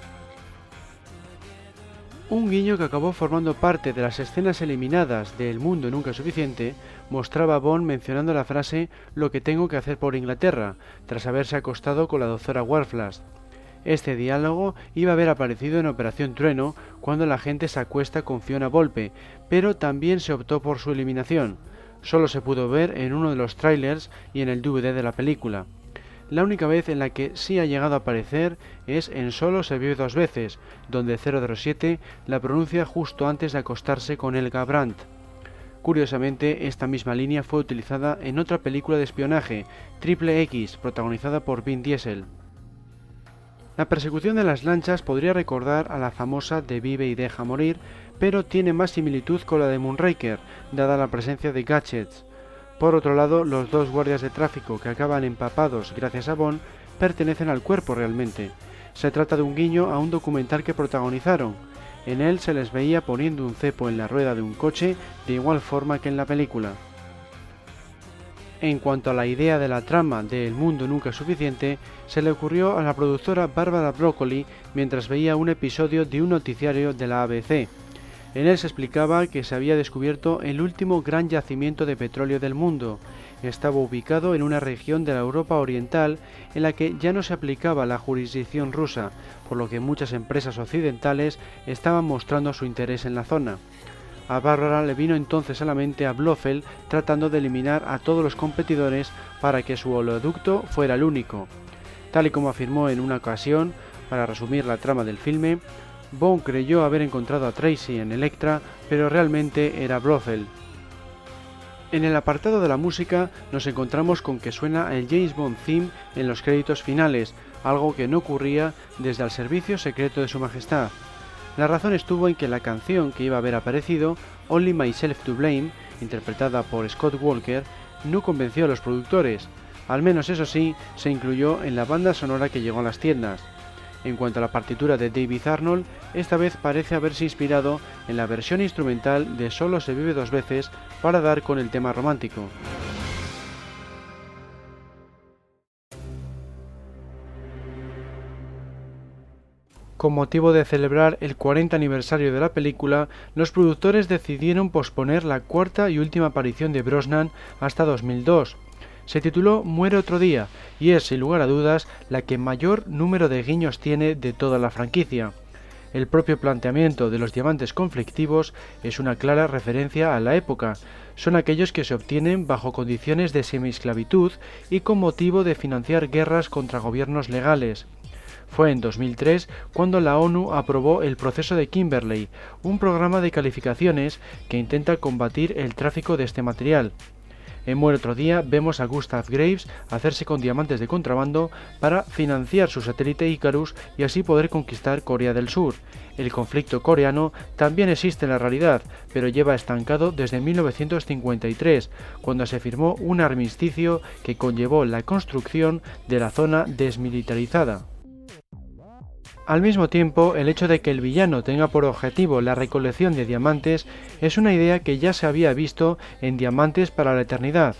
Un guiño que acabó formando parte de las escenas eliminadas de El mundo nunca suficiente mostraba a Bond mencionando la frase lo que tengo que hacer por Inglaterra, tras haberse acostado con la doctora Warflash. Este diálogo iba a haber aparecido en Operación Trueno cuando la gente se acuesta con Fiona Volpe, pero también se optó por su eliminación. Solo se pudo ver en uno de los trailers y en el DVD de la película. La única vez en la que sí ha llegado a aparecer es en Solo se vive dos veces, donde 007 la pronuncia justo antes de acostarse con Elga Brandt. Curiosamente, esta misma línea fue utilizada en otra película de espionaje, Triple X, protagonizada por Vin Diesel. La persecución de las lanchas podría recordar a la famosa de Vive y deja morir, pero tiene más similitud con la de Moonraker, dada la presencia de gadgets. Por otro lado, los dos guardias de tráfico que acaban empapados gracias a Bond pertenecen al cuerpo realmente. Se trata de un guiño a un documental que protagonizaron. En él se les veía poniendo un cepo en la rueda de un coche de igual forma que en la película. En cuanto a la idea de la trama de El mundo nunca suficiente, se le ocurrió a la productora Barbara Broccoli mientras veía un episodio de un noticiario de la ABC. En él se explicaba que se había descubierto el último gran yacimiento de petróleo del mundo. Estaba ubicado en una región de la Europa Oriental en la que ya no se aplicaba la jurisdicción rusa, por lo que muchas empresas occidentales estaban mostrando su interés en la zona. A Bárbara le vino entonces a la mente a Blofeld tratando de eliminar a todos los competidores para que su oleoducto fuera el único. Tal y como afirmó en una ocasión, para resumir la trama del filme, Bond creyó haber encontrado a Tracy en Electra, pero realmente era Blofeld. En el apartado de la música nos encontramos con que suena el James Bond theme en los créditos finales, algo que no ocurría desde el servicio secreto de su majestad. La razón estuvo en que la canción que iba a haber aparecido, Only Myself to Blame, interpretada por Scott Walker, no convenció a los productores. Al menos eso sí, se incluyó en la banda sonora que llegó a las tiendas. En cuanto a la partitura de David Arnold, esta vez parece haberse inspirado en la versión instrumental de Solo se vive dos veces para dar con el tema romántico. Con motivo de celebrar el 40 aniversario de la película, los productores decidieron posponer la cuarta y última aparición de Brosnan hasta 2002, se tituló Muere otro día y es, sin lugar a dudas, la que mayor número de guiños tiene de toda la franquicia. El propio planteamiento de los diamantes conflictivos es una clara referencia a la época. Son aquellos que se obtienen bajo condiciones de semiesclavitud y con motivo de financiar guerras contra gobiernos legales. Fue en 2003 cuando la ONU aprobó el proceso de Kimberley, un programa de calificaciones que intenta combatir el tráfico de este material. En Muere otro día vemos a Gustav Graves hacerse con diamantes de contrabando para financiar su satélite Icarus y así poder conquistar Corea del Sur. El conflicto coreano también existe en la realidad, pero lleva estancado desde 1953, cuando se firmó un armisticio que conllevó la construcción de la zona desmilitarizada. Al mismo tiempo, el hecho de que el villano tenga por objetivo la recolección de diamantes es una idea que ya se había visto en Diamantes para la Eternidad.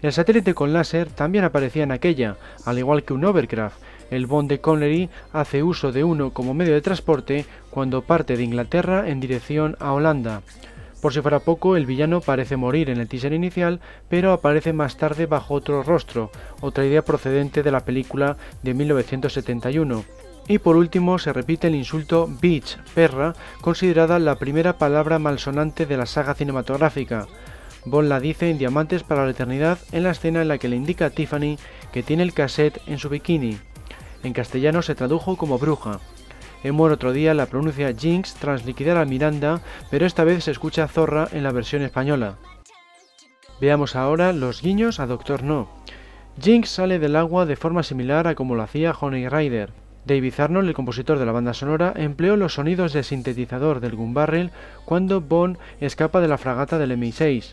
El satélite con láser también aparecía en aquella, al igual que un Overcraft. El Bond de Connery hace uso de uno como medio de transporte cuando parte de Inglaterra en dirección a Holanda. Por si fuera poco, el villano parece morir en el teaser inicial, pero aparece más tarde bajo otro rostro, otra idea procedente de la película de 1971. Y por último se repite el insulto bitch, perra, considerada la primera palabra malsonante de la saga cinematográfica. Bond la dice en Diamantes para la Eternidad en la escena en la que le indica a Tiffany que tiene el cassette en su bikini. En castellano se tradujo como bruja. En otro día la pronuncia Jinx tras liquidar a Miranda, pero esta vez se escucha Zorra en la versión española. Veamos ahora los guiños a Doctor No. Jinx sale del agua de forma similar a como lo hacía Honey Rider. David Arnold, el compositor de la banda sonora, empleó los sonidos de sintetizador del Gun Barrel cuando Bond escapa de la fragata del MI6.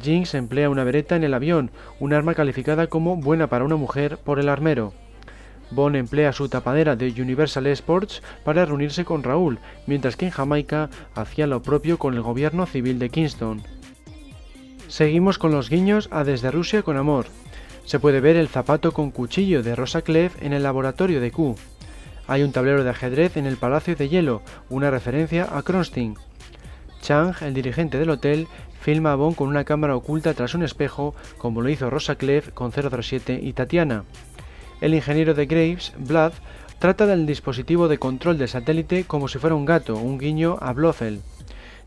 Jinx emplea una vereta en el avión, un arma calificada como buena para una mujer por el armero. Bond emplea su tapadera de Universal Sports para reunirse con Raúl, mientras que en Jamaica hacía lo propio con el gobierno civil de Kingston. Seguimos con los guiños a Desde Rusia con Amor. Se puede ver el zapato con cuchillo de Rosa Clef en el laboratorio de Q. Hay un tablero de ajedrez en el Palacio de Hielo, una referencia a Kronstein. Chang, el dirigente del hotel, filma a Bond con una cámara oculta tras un espejo, como lo hizo Rosa Clef con 007 y Tatiana. El ingeniero de Graves, Blood, trata del dispositivo de control del satélite como si fuera un gato, un guiño a Blofeld.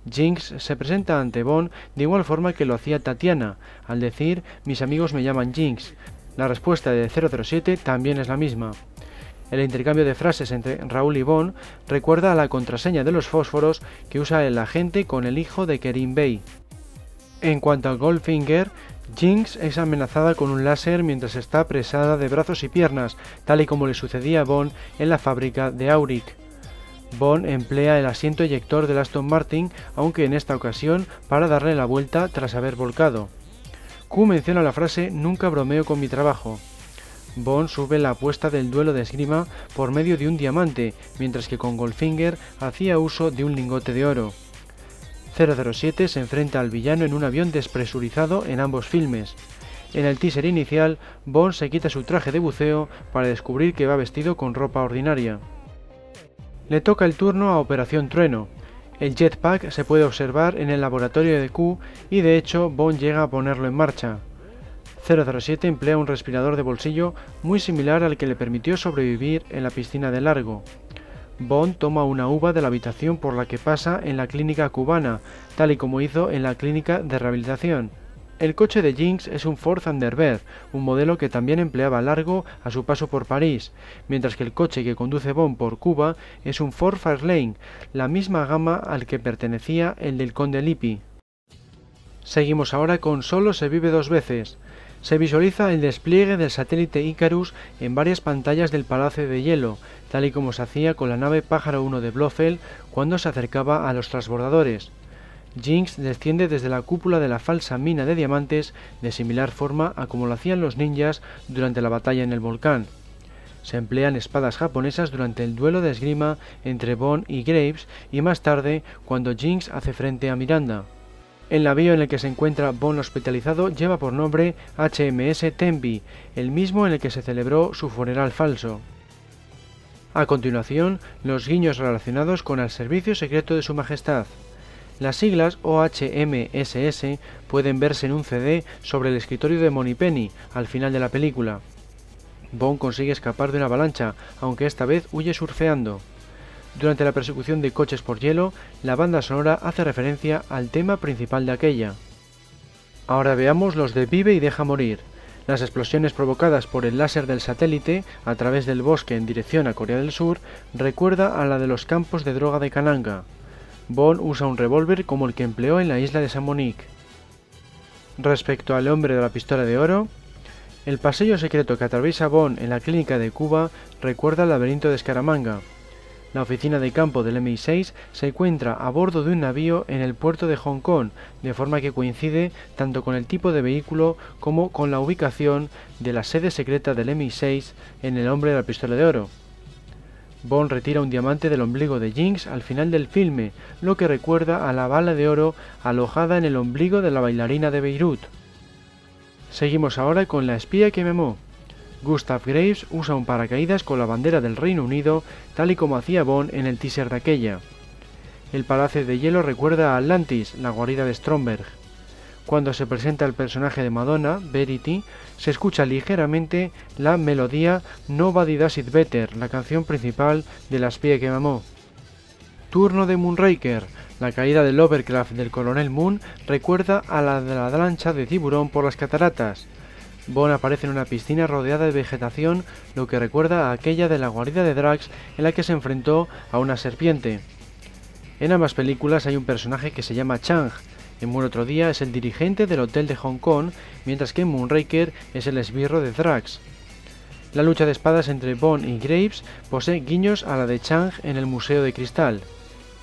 Jinx se presenta ante Bond de igual forma que lo hacía Tatiana, al decir mis amigos me llaman Jinx. La respuesta de 007 también es la misma. El intercambio de frases entre Raúl y Bond recuerda a la contraseña de los fósforos que usa el agente con el hijo de Kerim Bey. En cuanto a Goldfinger, Jinx es amenazada con un láser mientras está apresada de brazos y piernas, tal y como le sucedía a Bond en la fábrica de Auric. Bond emplea el asiento eyector del Aston Martin, aunque en esta ocasión para darle la vuelta tras haber volcado. Q menciona la frase Nunca bromeo con mi trabajo. Bond sube la apuesta del duelo de esgrima por medio de un diamante, mientras que con Goldfinger hacía uso de un lingote de oro. 007 se enfrenta al villano en un avión despresurizado en ambos filmes. En el teaser inicial, Bond se quita su traje de buceo para descubrir que va vestido con ropa ordinaria. Le toca el turno a Operación Trueno. El jetpack se puede observar en el laboratorio de Q y de hecho Bond llega a ponerlo en marcha. 007 emplea un respirador de bolsillo muy similar al que le permitió sobrevivir en la piscina de Largo. Bond toma una uva de la habitación por la que pasa en la clínica cubana, tal y como hizo en la clínica de rehabilitación. El coche de Jinx es un Ford Thunderbird, un modelo que también empleaba Largo a su paso por París, mientras que el coche que conduce Bond por Cuba es un Ford Fairlane, la misma gama al que pertenecía el del Conde Lippi. Seguimos ahora con Solo se vive dos veces. Se visualiza el despliegue del satélite Icarus en varias pantallas del Palacio de Hielo, tal y como se hacía con la nave Pájaro 1 de Blofeld cuando se acercaba a los transbordadores. Jinx desciende desde la cúpula de la falsa mina de diamantes de similar forma a como lo hacían los ninjas durante la batalla en el volcán. Se emplean espadas japonesas durante el duelo de esgrima entre Bond y Graves y más tarde cuando Jinx hace frente a Miranda. El navío en el que se encuentra Bond hospitalizado lleva por nombre HMS Tembi, el mismo en el que se celebró su funeral falso. A continuación, los guiños relacionados con el servicio secreto de Su Majestad. Las siglas OHMSS pueden verse en un CD sobre el escritorio de Moneypenny al final de la película. Bond consigue escapar de una avalancha, aunque esta vez huye surfeando. Durante la persecución de coches por hielo, la banda sonora hace referencia al tema principal de aquella. Ahora veamos los de Vive y Deja Morir. Las explosiones provocadas por el láser del satélite a través del bosque en dirección a Corea del Sur recuerda a la de los campos de droga de Kananga. Bond usa un revólver como el que empleó en la isla de San Monique. Respecto al hombre de la pistola de oro, el pasillo secreto que atraviesa Bond en la clínica de Cuba recuerda al laberinto de Scaramanga, la oficina de campo del MI6 se encuentra a bordo de un navío en el puerto de Hong Kong, de forma que coincide tanto con el tipo de vehículo como con la ubicación de la sede secreta del MI6 en El hombre de la pistola de oro. Bond retira un diamante del ombligo de Jinx al final del filme, lo que recuerda a la bala de oro alojada en el ombligo de la bailarina de Beirut. Seguimos ahora con La espía que me amó. Gustav Graves usa un paracaídas con la bandera del Reino Unido, tal y como hacía Bond en el teaser de aquella. El Palacio de Hielo recuerda a Atlantis, la guarida de Stromberg. Cuando se presenta el personaje de Madonna, Verity, se escucha ligeramente la melodía Nobody Does It Better, la canción principal de La espía que mamó. Turno de Moonraker. La caída del Overcraft del Coronel Moon recuerda a la de la lancha de tiburón por las cataratas. Bond aparece en una piscina rodeada de vegetación, lo que recuerda a aquella de la guarida de Drax en la que se enfrentó a una serpiente. En ambas películas hay un personaje que se llama Chang. En Muere otro día es el dirigente del hotel de Hong Kong, mientras que Moonraker es el esbirro de Drax. La lucha de espadas entre Bond y Graves posee guiños a la de Chang en el Museo de Cristal.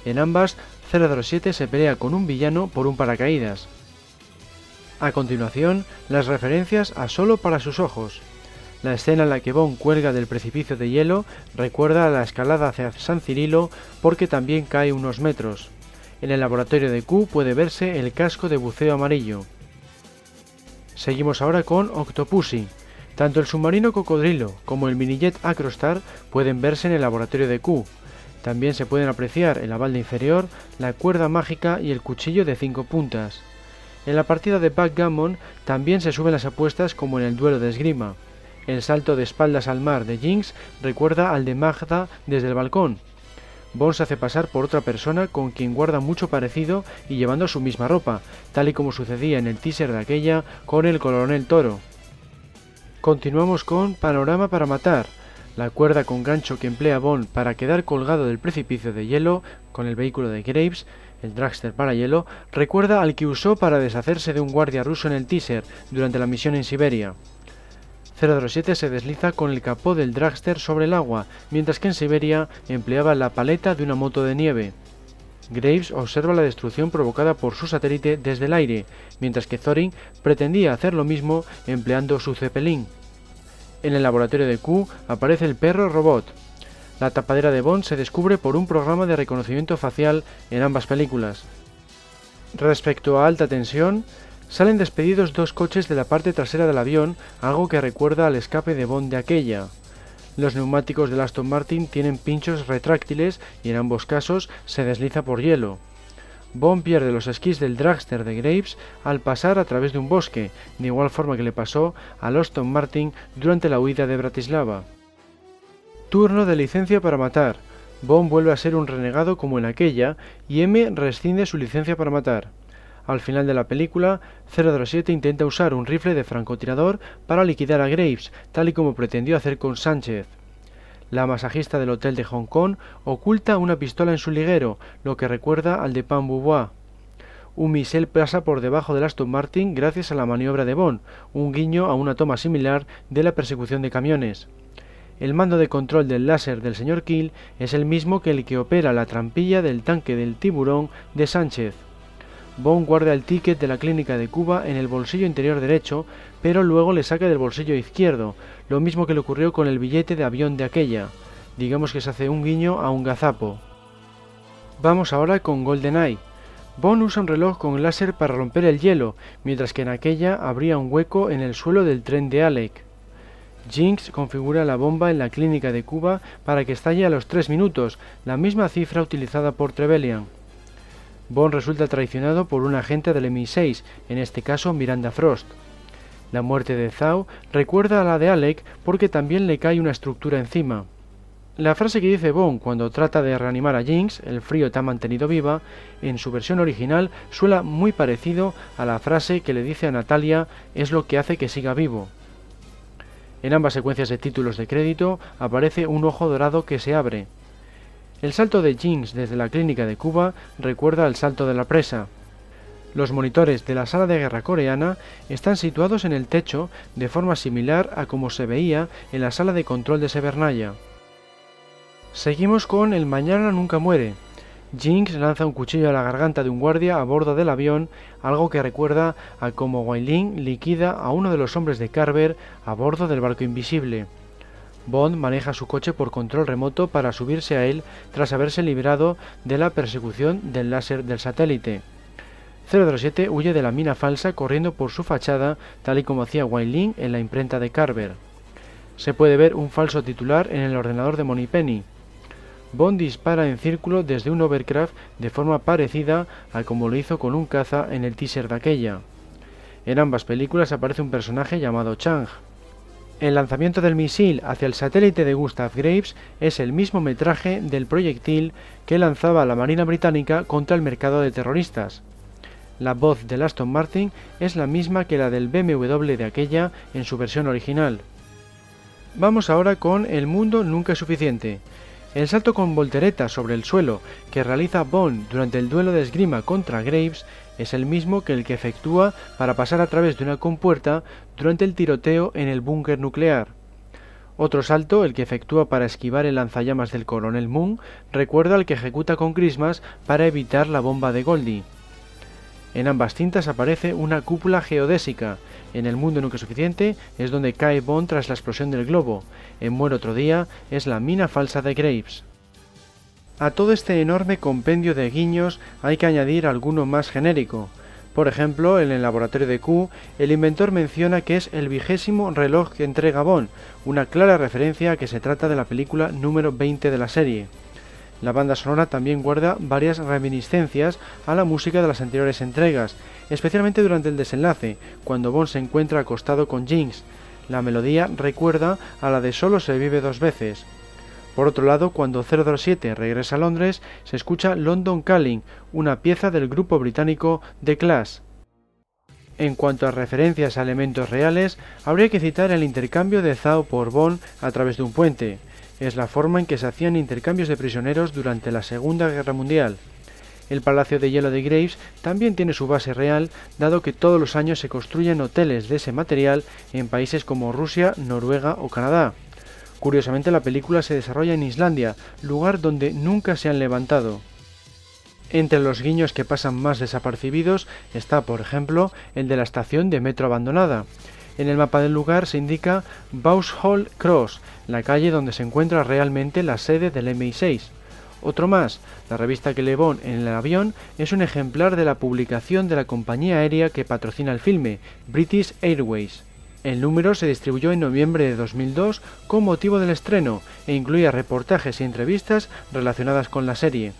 En ambas, 007 se pelea con un villano por un paracaídas. A continuación, las referencias a Solo para sus ojos. La escena en la que Bond cuelga del precipicio de hielo recuerda a la escalada hacia San Cirilo porque también cae unos metros. En el laboratorio de Q puede verse el casco de buceo amarillo. Seguimos ahora con Octopussy. Tanto el submarino cocodrilo como el minijet Acrostar pueden verse en el laboratorio de Q. También se pueden apreciar en la balda inferior la cuerda mágica y el cuchillo de cinco puntas. En la partida de backgammon también se suben las apuestas como en el duelo de esgrima. El salto de espaldas al mar de Jinx recuerda al de Magda desde el balcón. Bond se hace pasar por otra persona con quien guarda mucho parecido y llevando su misma ropa, tal y como sucedía en el teaser de aquella con el coronel Toro. Continuamos con Panorama para matar, la cuerda con gancho que emplea Bond para quedar colgado del precipicio de hielo con el vehículo de Graves, el dragster para hielo, recuerda al que usó para deshacerse de un guardia ruso en el teaser durante la misión en Siberia. 007 se desliza con el capó del dragster sobre el agua, mientras que en Siberia empleaba la paleta de una moto de nieve. Graves observa la destrucción provocada por su satélite desde el aire, mientras que Thorin pretendía hacer lo mismo empleando su Zeppelin. En el laboratorio de Q aparece el perro robot. La tapadera de Bond se descubre por un programa de reconocimiento facial en ambas películas. Respecto a alta tensión, salen despedidos dos coches de la parte trasera del avión, algo que recuerda al escape de Bond de aquella. Los neumáticos del Aston Martin tienen pinchos retráctiles y en ambos casos se desliza por hielo. Bond pierde los esquís del dragster de Graves al pasar a través de un bosque, de igual forma que le pasó al Aston Martin durante la huida de Bratislava. Turno de licencia para matar. Bond vuelve a ser un renegado como en aquella y M rescinde su licencia para matar. Al final de la película, 007 intenta usar un rifle de francotirador para liquidar a Graves, tal y como pretendió hacer con Sánchez. La masajista del hotel de Hong Kong oculta una pistola en su liguero, lo que recuerda al de Pan Boubois. Un misil pasa por debajo del Aston Martin gracias a la maniobra de Bond, un guiño a una toma similar de la persecución de camiones. El mando de control del láser del señor Kill es el mismo que el que opera la trampilla del tanque del tiburón de Sánchez. Bond guarda el ticket de la clínica de Cuba en el bolsillo interior derecho, pero luego le saca del bolsillo izquierdo, lo mismo que le ocurrió con el billete de avión de aquella. Digamos que se hace un guiño a un gazapo. Vamos ahora con GoldenEye. Bond usa un reloj con láser para romper el hielo, mientras que en aquella habría un hueco en el suelo del tren de Alec. Jinx configura la bomba en la clínica de Cuba para que estalle a los 3 minutos, la misma cifra utilizada por Trevelyan. Bond resulta traicionado por un agente del MI6, en este caso Miranda Frost. La muerte de Zhao recuerda a la de Alec porque también le cae una estructura encima. La frase que dice Bond cuando trata de reanimar a Jinx, el frío te ha mantenido viva, en su versión original suena muy parecido a la frase que le dice a Natalia es lo que hace que siga vivo. En ambas secuencias de títulos de crédito aparece un ojo dorado que se abre, el salto de Jinx desde la clínica de Cuba recuerda al salto de la presa. Los monitores de la sala de guerra coreana están situados en el techo de forma similar a como se veía en la sala de control de Severnaya. Seguimos con El Mañana Nunca Muere. Jinx lanza un cuchillo a la garganta de un guardia a bordo del avión, algo que recuerda a cómo Wailing liquida a uno de los hombres de Carver a bordo del barco invisible. Bond maneja su coche por control remoto para subirse a él tras haberse librado de la persecución del láser del satélite. 007 huye de la mina falsa corriendo por su fachada, tal y como hacía Wailing en la imprenta de Carver. Se puede ver un falso titular en el ordenador de Moneypenny. Bond dispara en círculo desde un overcraft de forma parecida a como lo hizo con un caza en el teaser de aquella. En ambas películas aparece un personaje llamado Chang. El lanzamiento del misil hacia el satélite de Gustav Graves es el mismo metraje del proyectil que lanzaba la Marina Británica contra el mercado de terroristas. La voz del Aston Martin es la misma que la del BMW de aquella en su versión original. Vamos ahora con El mundo nunca es suficiente. El salto con voltereta sobre el suelo que realiza Bond durante el duelo de esgrima contra Graves es el mismo que el que efectúa para pasar a través de una compuerta durante el tiroteo en el búnker nuclear. Otro salto, el que efectúa para esquivar el lanzallamas del coronel Moon, recuerda al que ejecuta con Christmas para evitar la bomba de Goldie. En ambas cintas aparece una cúpula geodésica. En El mundo nunca suficiente es donde cae Bond tras la explosión del globo. En Muere otro día es la mina falsa de Graves. A todo este enorme compendio de guiños hay que añadir alguno más genérico. Por ejemplo, en el laboratorio de Q, el inventor menciona que es el vigésimo reloj que entrega Bond, una clara referencia a que se trata de la película número 20 de la serie. La banda sonora también guarda varias reminiscencias a la música de las anteriores entregas, especialmente durante el desenlace, cuando Bond se encuentra acostado con Jinx. La melodía recuerda a la de Solo se vive dos veces. Por otro lado, cuando 007 regresa a Londres, se escucha London Calling, una pieza del grupo británico The Clash. En cuanto a referencias a elementos reales, habría que citar el intercambio de Zhao por Bond a través de un puente. Es la forma en que se hacían intercambios de prisioneros durante la Segunda Guerra Mundial. El Palacio de Hielo de Graves también tiene su base real, dado que todos los años se construyen hoteles de ese material en países como Rusia, Noruega o Canadá. Curiosamente la película se desarrolla en Islandia, lugar donde nunca se han levantado. Entre los guiños que pasan más desapercibidos está, por ejemplo, el de la estación de metro abandonada. En el mapa del lugar se indica Vauxhall Cross, la calle donde se encuentra realmente la sede del MI6. Otro más, la revista que Levon en el avión es un ejemplar de la publicación de la compañía aérea que patrocina el filme, British Airways. El número se distribuyó en noviembre de 2002 con motivo del estreno e incluía reportajes y entrevistas relacionadas con la serie.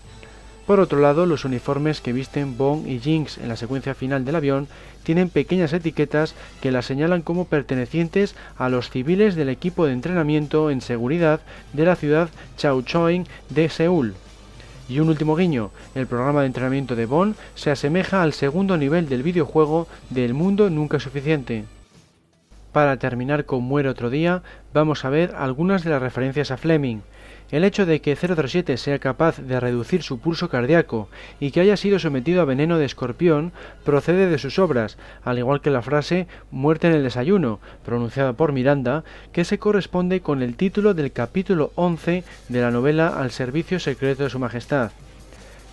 Por otro lado, los uniformes que visten Bond y Jinx en la secuencia final del avión tienen pequeñas etiquetas que las señalan como pertenecientes a los civiles del equipo de entrenamiento en seguridad de la ciudad Chaochoing de Seúl. Y un último guiño, el programa de entrenamiento de Bond se asemeja al segundo nivel del videojuego de El Mundo Nunca Suficiente. Para terminar con Muere otro día, vamos a ver algunas de las referencias a Fleming. El hecho de que 037 sea capaz de reducir su pulso cardíaco y que haya sido sometido a veneno de escorpión procede de sus obras, al igual que la frase muerte en el desayuno, pronunciada por Miranda, que se corresponde con el título del capítulo 11 de la novela Al servicio secreto de su majestad.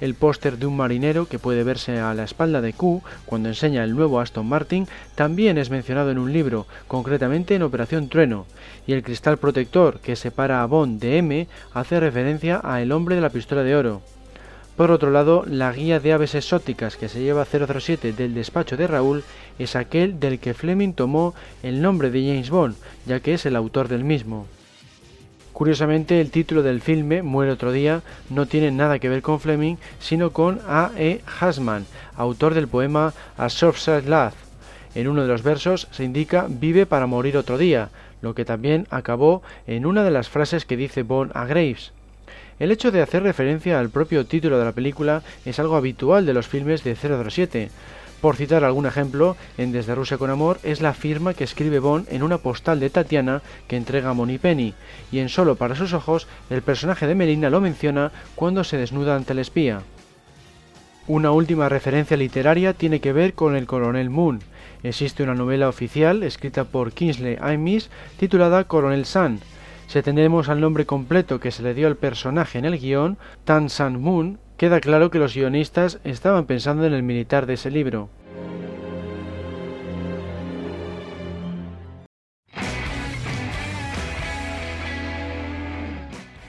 El póster de un marinero que puede verse a la espalda de Q cuando enseña el nuevo Aston Martin también es mencionado en un libro, concretamente en Operación Trueno, y el cristal protector que separa a Bond de M hace referencia a El hombre de la pistola de oro. Por otro lado, la guía de aves exóticas que se lleva 007 del despacho de Raúl es aquel del que Fleming tomó el nombre de James Bond, ya que es el autor del mismo. Curiosamente, el título del filme, Muere otro día, no tiene nada que ver con Fleming, sino con A. E. Hasman, autor del poema A Soft Laugh. En uno de los versos se indica Vive para morir otro día, lo que también acabó en una de las frases que dice Bond a Graves. El hecho de hacer referencia al propio título de la película es algo habitual de los filmes de 007, por citar algún ejemplo, en Desde Rusia con Amor es la firma que escribe Bond en una postal de Tatiana que entrega a Moni Penny, y en Solo para sus ojos el personaje de Melina lo menciona cuando se desnuda ante el espía. Una última referencia literaria tiene que ver con el coronel Moon. Existe una novela oficial escrita por Kingsley Amis titulada Coronel Sun. Si atendemos al nombre completo que se le dio al personaje en el guion, Tan San Moon, Queda claro que los guionistas estaban pensando en el militar de ese libro.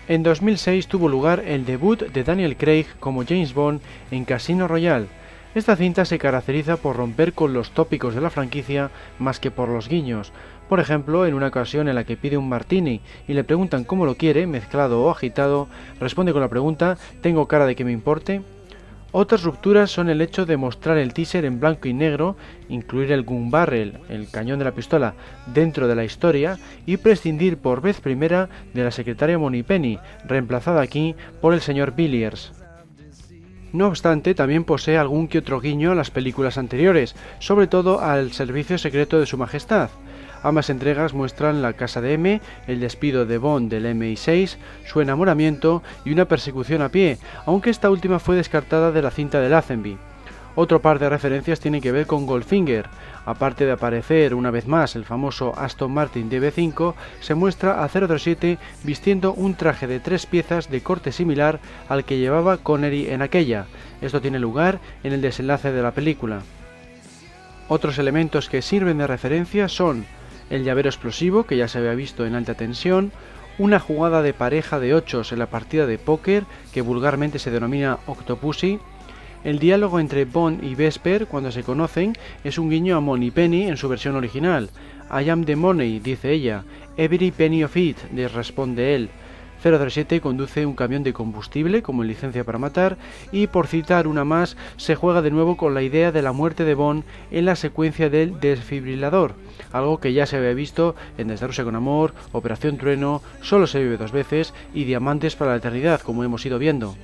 En 2006 tuvo lugar el debut de Daniel Craig como James Bond en Casino Royale. Esta cinta se caracteriza por romper con los tópicos de la franquicia más que por los guiños, por ejemplo, en una ocasión en la que pide un martini y le preguntan cómo lo quiere, mezclado o agitado, responde con la pregunta ¿Tengo cara de que me importe? Otras rupturas son el hecho de mostrar el teaser en blanco y negro, incluir el gun barrel, el cañón de la pistola, dentro de la historia y prescindir por vez primera de la secretaria Penny, reemplazada aquí por el señor Villiers. No obstante, también posee algún que otro guiño a las películas anteriores, sobre todo al servicio secreto de su majestad. Ambas entregas muestran la casa de M, el despido de Bond del MI6, su enamoramiento y una persecución a pie, aunque esta última fue descartada de la cinta de Lazenby. Otro par de referencias tiene que ver con Goldfinger. Aparte de aparecer una vez más el famoso Aston Martin DB5, se muestra a 007 vistiendo un traje de tres piezas de corte similar al que llevaba Connery en aquella. Esto tiene lugar en el desenlace de la película. Otros elementos que sirven de referencia son el llavero explosivo que ya se había visto en alta tensión, una jugada de pareja de ochos en la partida de póker que vulgarmente se denomina Octopussy, El diálogo entre Bond y Vesper cuando se conocen es un guiño a Money Penny en su versión original. I am the money, dice ella. Every penny of it, le responde él. 007 conduce un camión de combustible como licencia para matar y por citar una más se juega de nuevo con la idea de la muerte de Bond en la secuencia del desfibrilador, algo que ya se había visto en Desde Rusia con Amor, Operación Trueno, Solo se vive dos veces y Diamantes para la Eternidad como hemos ido viendo.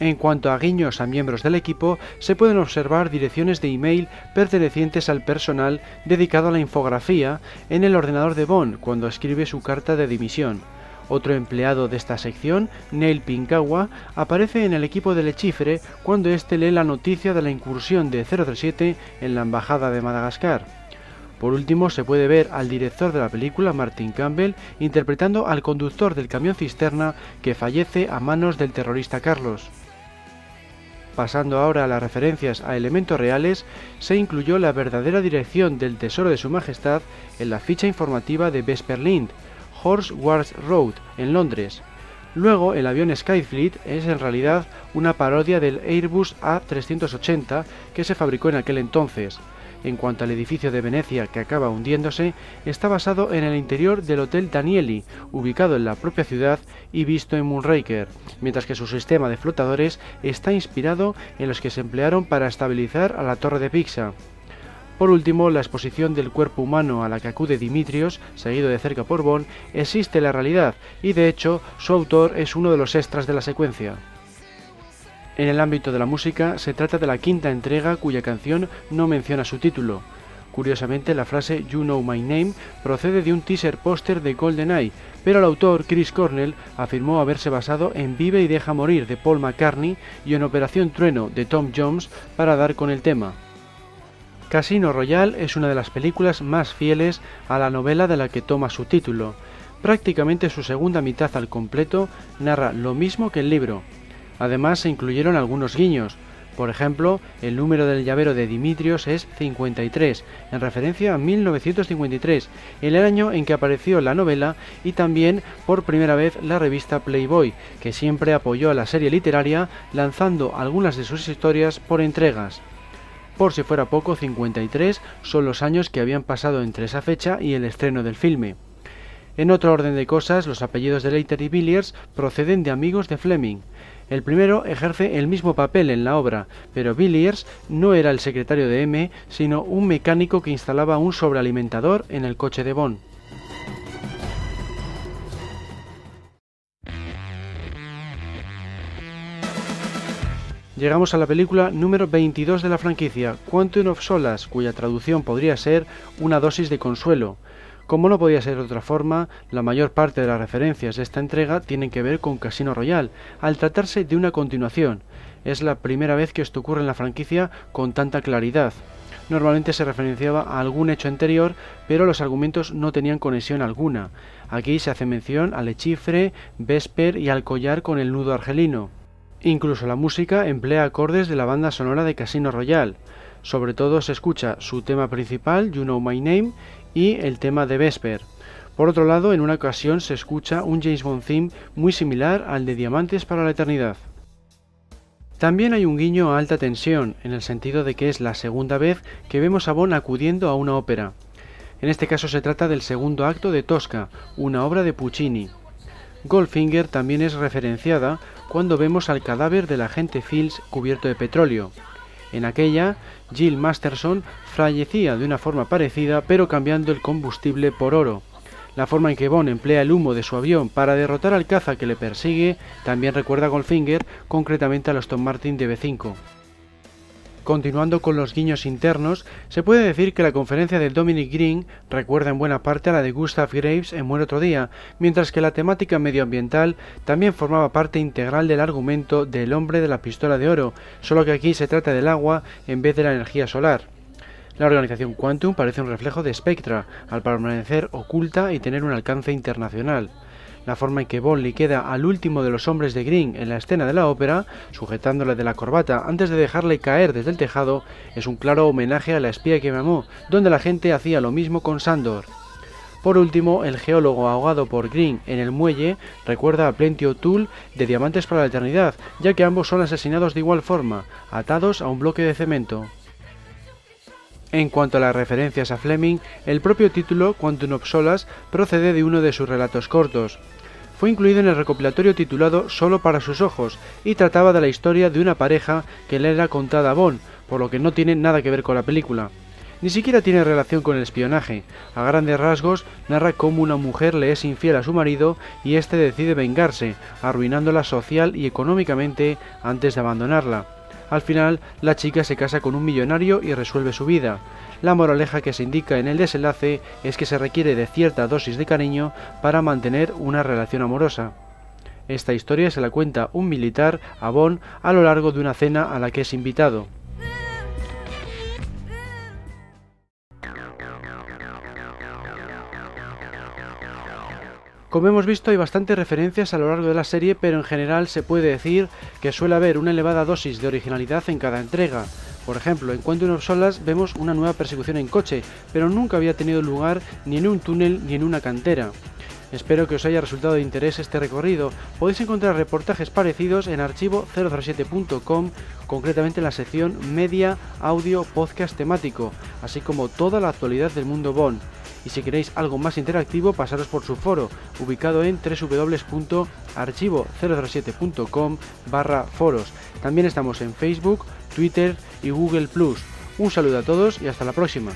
En cuanto a guiños a miembros del equipo, se pueden observar direcciones de email pertenecientes al personal dedicado a la infografía en el ordenador de Bond cuando escribe su carta de dimisión. Otro empleado de esta sección, Neil Pinkawa, aparece en el equipo del Echifre cuando éste lee la noticia de la incursión de 037 en la embajada de Madagascar. Por último, se puede ver al director de la película, Martin Campbell, interpretando al conductor del camión cisterna que fallece a manos del terrorista Carlos. Pasando ahora a las referencias a elementos reales, se incluyó la verdadera dirección del Tesoro de Su Majestad en la ficha informativa de Vesperlind, Horse Wars Road, en Londres. Luego, el avión Skyfleet es en realidad una parodia del Airbus A380 que se fabricó en aquel entonces. En cuanto al edificio de Venecia que acaba hundiéndose, está basado en el interior del Hotel Danieli, ubicado en la propia ciudad y visto en Moonraker, mientras que su sistema de flotadores está inspirado en los que se emplearon para estabilizar a la torre de Pisa. Por último, la exposición del cuerpo humano a la que acude Dimitrios, seguido de cerca por Bond, existe en la realidad y de hecho su autor es uno de los extras de la secuencia. En el ámbito de la música, se trata de la quinta entrega cuya canción no menciona su título. Curiosamente, la frase You Know My Name procede de un teaser póster de GoldenEye, pero el autor, Chris Cornell, afirmó haberse basado en Vive y Deja Morir de Paul McCartney y en Operación Trueno de Tom Jones para dar con el tema. Casino Royale es una de las películas más fieles a la novela de la que toma su título. Prácticamente su segunda mitad al completo narra lo mismo que el libro, Además se incluyeron algunos guiños. Por ejemplo, el número del llavero de Dimitrios es 53, en referencia a 1953, el año en que apareció la novela y también por primera vez la revista Playboy, que siempre apoyó a la serie literaria lanzando algunas de sus historias por entregas. Por si fuera poco, 53 son los años que habían pasado entre esa fecha y el estreno del filme. En otro orden de cosas, los apellidos de Leiter y Villiers proceden de amigos de Fleming. El primero ejerce el mismo papel en la obra, pero Villiers no era el secretario de M, sino un mecánico que instalaba un sobrealimentador en el coche de Bond. Llegamos a la película número 22 de la franquicia, Quantum of Solace, cuya traducción podría ser una dosis de consuelo. Como no podía ser de otra forma, la mayor parte de las referencias de esta entrega tienen que ver con Casino Royale, al tratarse de una continuación. Es la primera vez que esto ocurre en la franquicia con tanta claridad. Normalmente se referenciaba a algún hecho anterior, pero los argumentos no tenían conexión alguna. Aquí se hace mención al Echifre, Vesper y al collar con el nudo argelino. Incluso la música emplea acordes de la banda sonora de Casino Royale. Sobre todo se escucha su tema principal, You Know My Name, y el tema de Vesper. Por otro lado, en una ocasión se escucha un James Bond theme muy similar al de Diamantes para la Eternidad. También hay un guiño a alta tensión, en el sentido de que es la segunda vez que vemos a Bond acudiendo a una ópera. En este caso se trata del segundo acto de Tosca, una obra de Puccini. Goldfinger también es referenciada cuando vemos al cadáver del agente Fields cubierto de petróleo. En aquella, Jill Masterson fallecía de una forma parecida pero cambiando el combustible por oro. La forma en que Bond emplea el humo de su avión para derrotar al caza que le persigue también recuerda a Goldfinger, concretamente a los Tom Martin de B5. Continuando con los guiños internos, se puede decir que la conferencia de Dominic Green recuerda en buena parte a la de Gustav Graves en Muere otro día, mientras que la temática medioambiental también formaba parte integral del argumento del hombre de la pistola de oro, solo que aquí se trata del agua en vez de la energía solar. La organización Quantum parece un reflejo de Spectra, al permanecer oculta y tener un alcance internacional. La forma en que Bond liquida al último de los hombres de Green en la escena de la ópera, sujetándole de la corbata antes de dejarle caer desde el tejado, es un claro homenaje a la espía que me amó, donde la gente hacía lo mismo con Sandor. Por último, el geólogo ahogado por Green en el muelle recuerda a Plenty O'Toole de Diamantes para la Eternidad, ya que ambos son asesinados de igual forma, atados a un bloque de cemento. En cuanto a las referencias a Fleming, el propio título Quantum of Solas procede de uno de sus relatos cortos. Fue incluido en el recopilatorio titulado Solo para sus ojos y trataba de la historia de una pareja que le era contada a Bond, por lo que no tiene nada que ver con la película. Ni siquiera tiene relación con el espionaje. A grandes rasgos narra cómo una mujer le es infiel a su marido y éste decide vengarse, arruinándola social y económicamente antes de abandonarla. Al final, la chica se casa con un millonario y resuelve su vida. La moraleja que se indica en el desenlace es que se requiere de cierta dosis de cariño para mantener una relación amorosa. Esta historia se la cuenta un militar a Bond a lo largo de una cena a la que es invitado. Como hemos visto hay bastantes referencias a lo largo de la serie, pero en general se puede decir que suele haber una elevada dosis de originalidad en cada entrega. Por ejemplo, en Quantum of Solas vemos una nueva persecución en coche, pero nunca había tenido lugar ni en un túnel ni en una cantera. Espero que os haya resultado de interés este recorrido. Podéis encontrar reportajes parecidos en archivo007.com, concretamente en la sección Media, Audio, Podcast temático, así como toda la actualidad del mundo Bond y si queréis algo más interactivo pasaros por su foro, ubicado en www.archivo007.com barra foros. También estamos en Facebook, Twitter y Google ⁇ Un saludo a todos y hasta la próxima.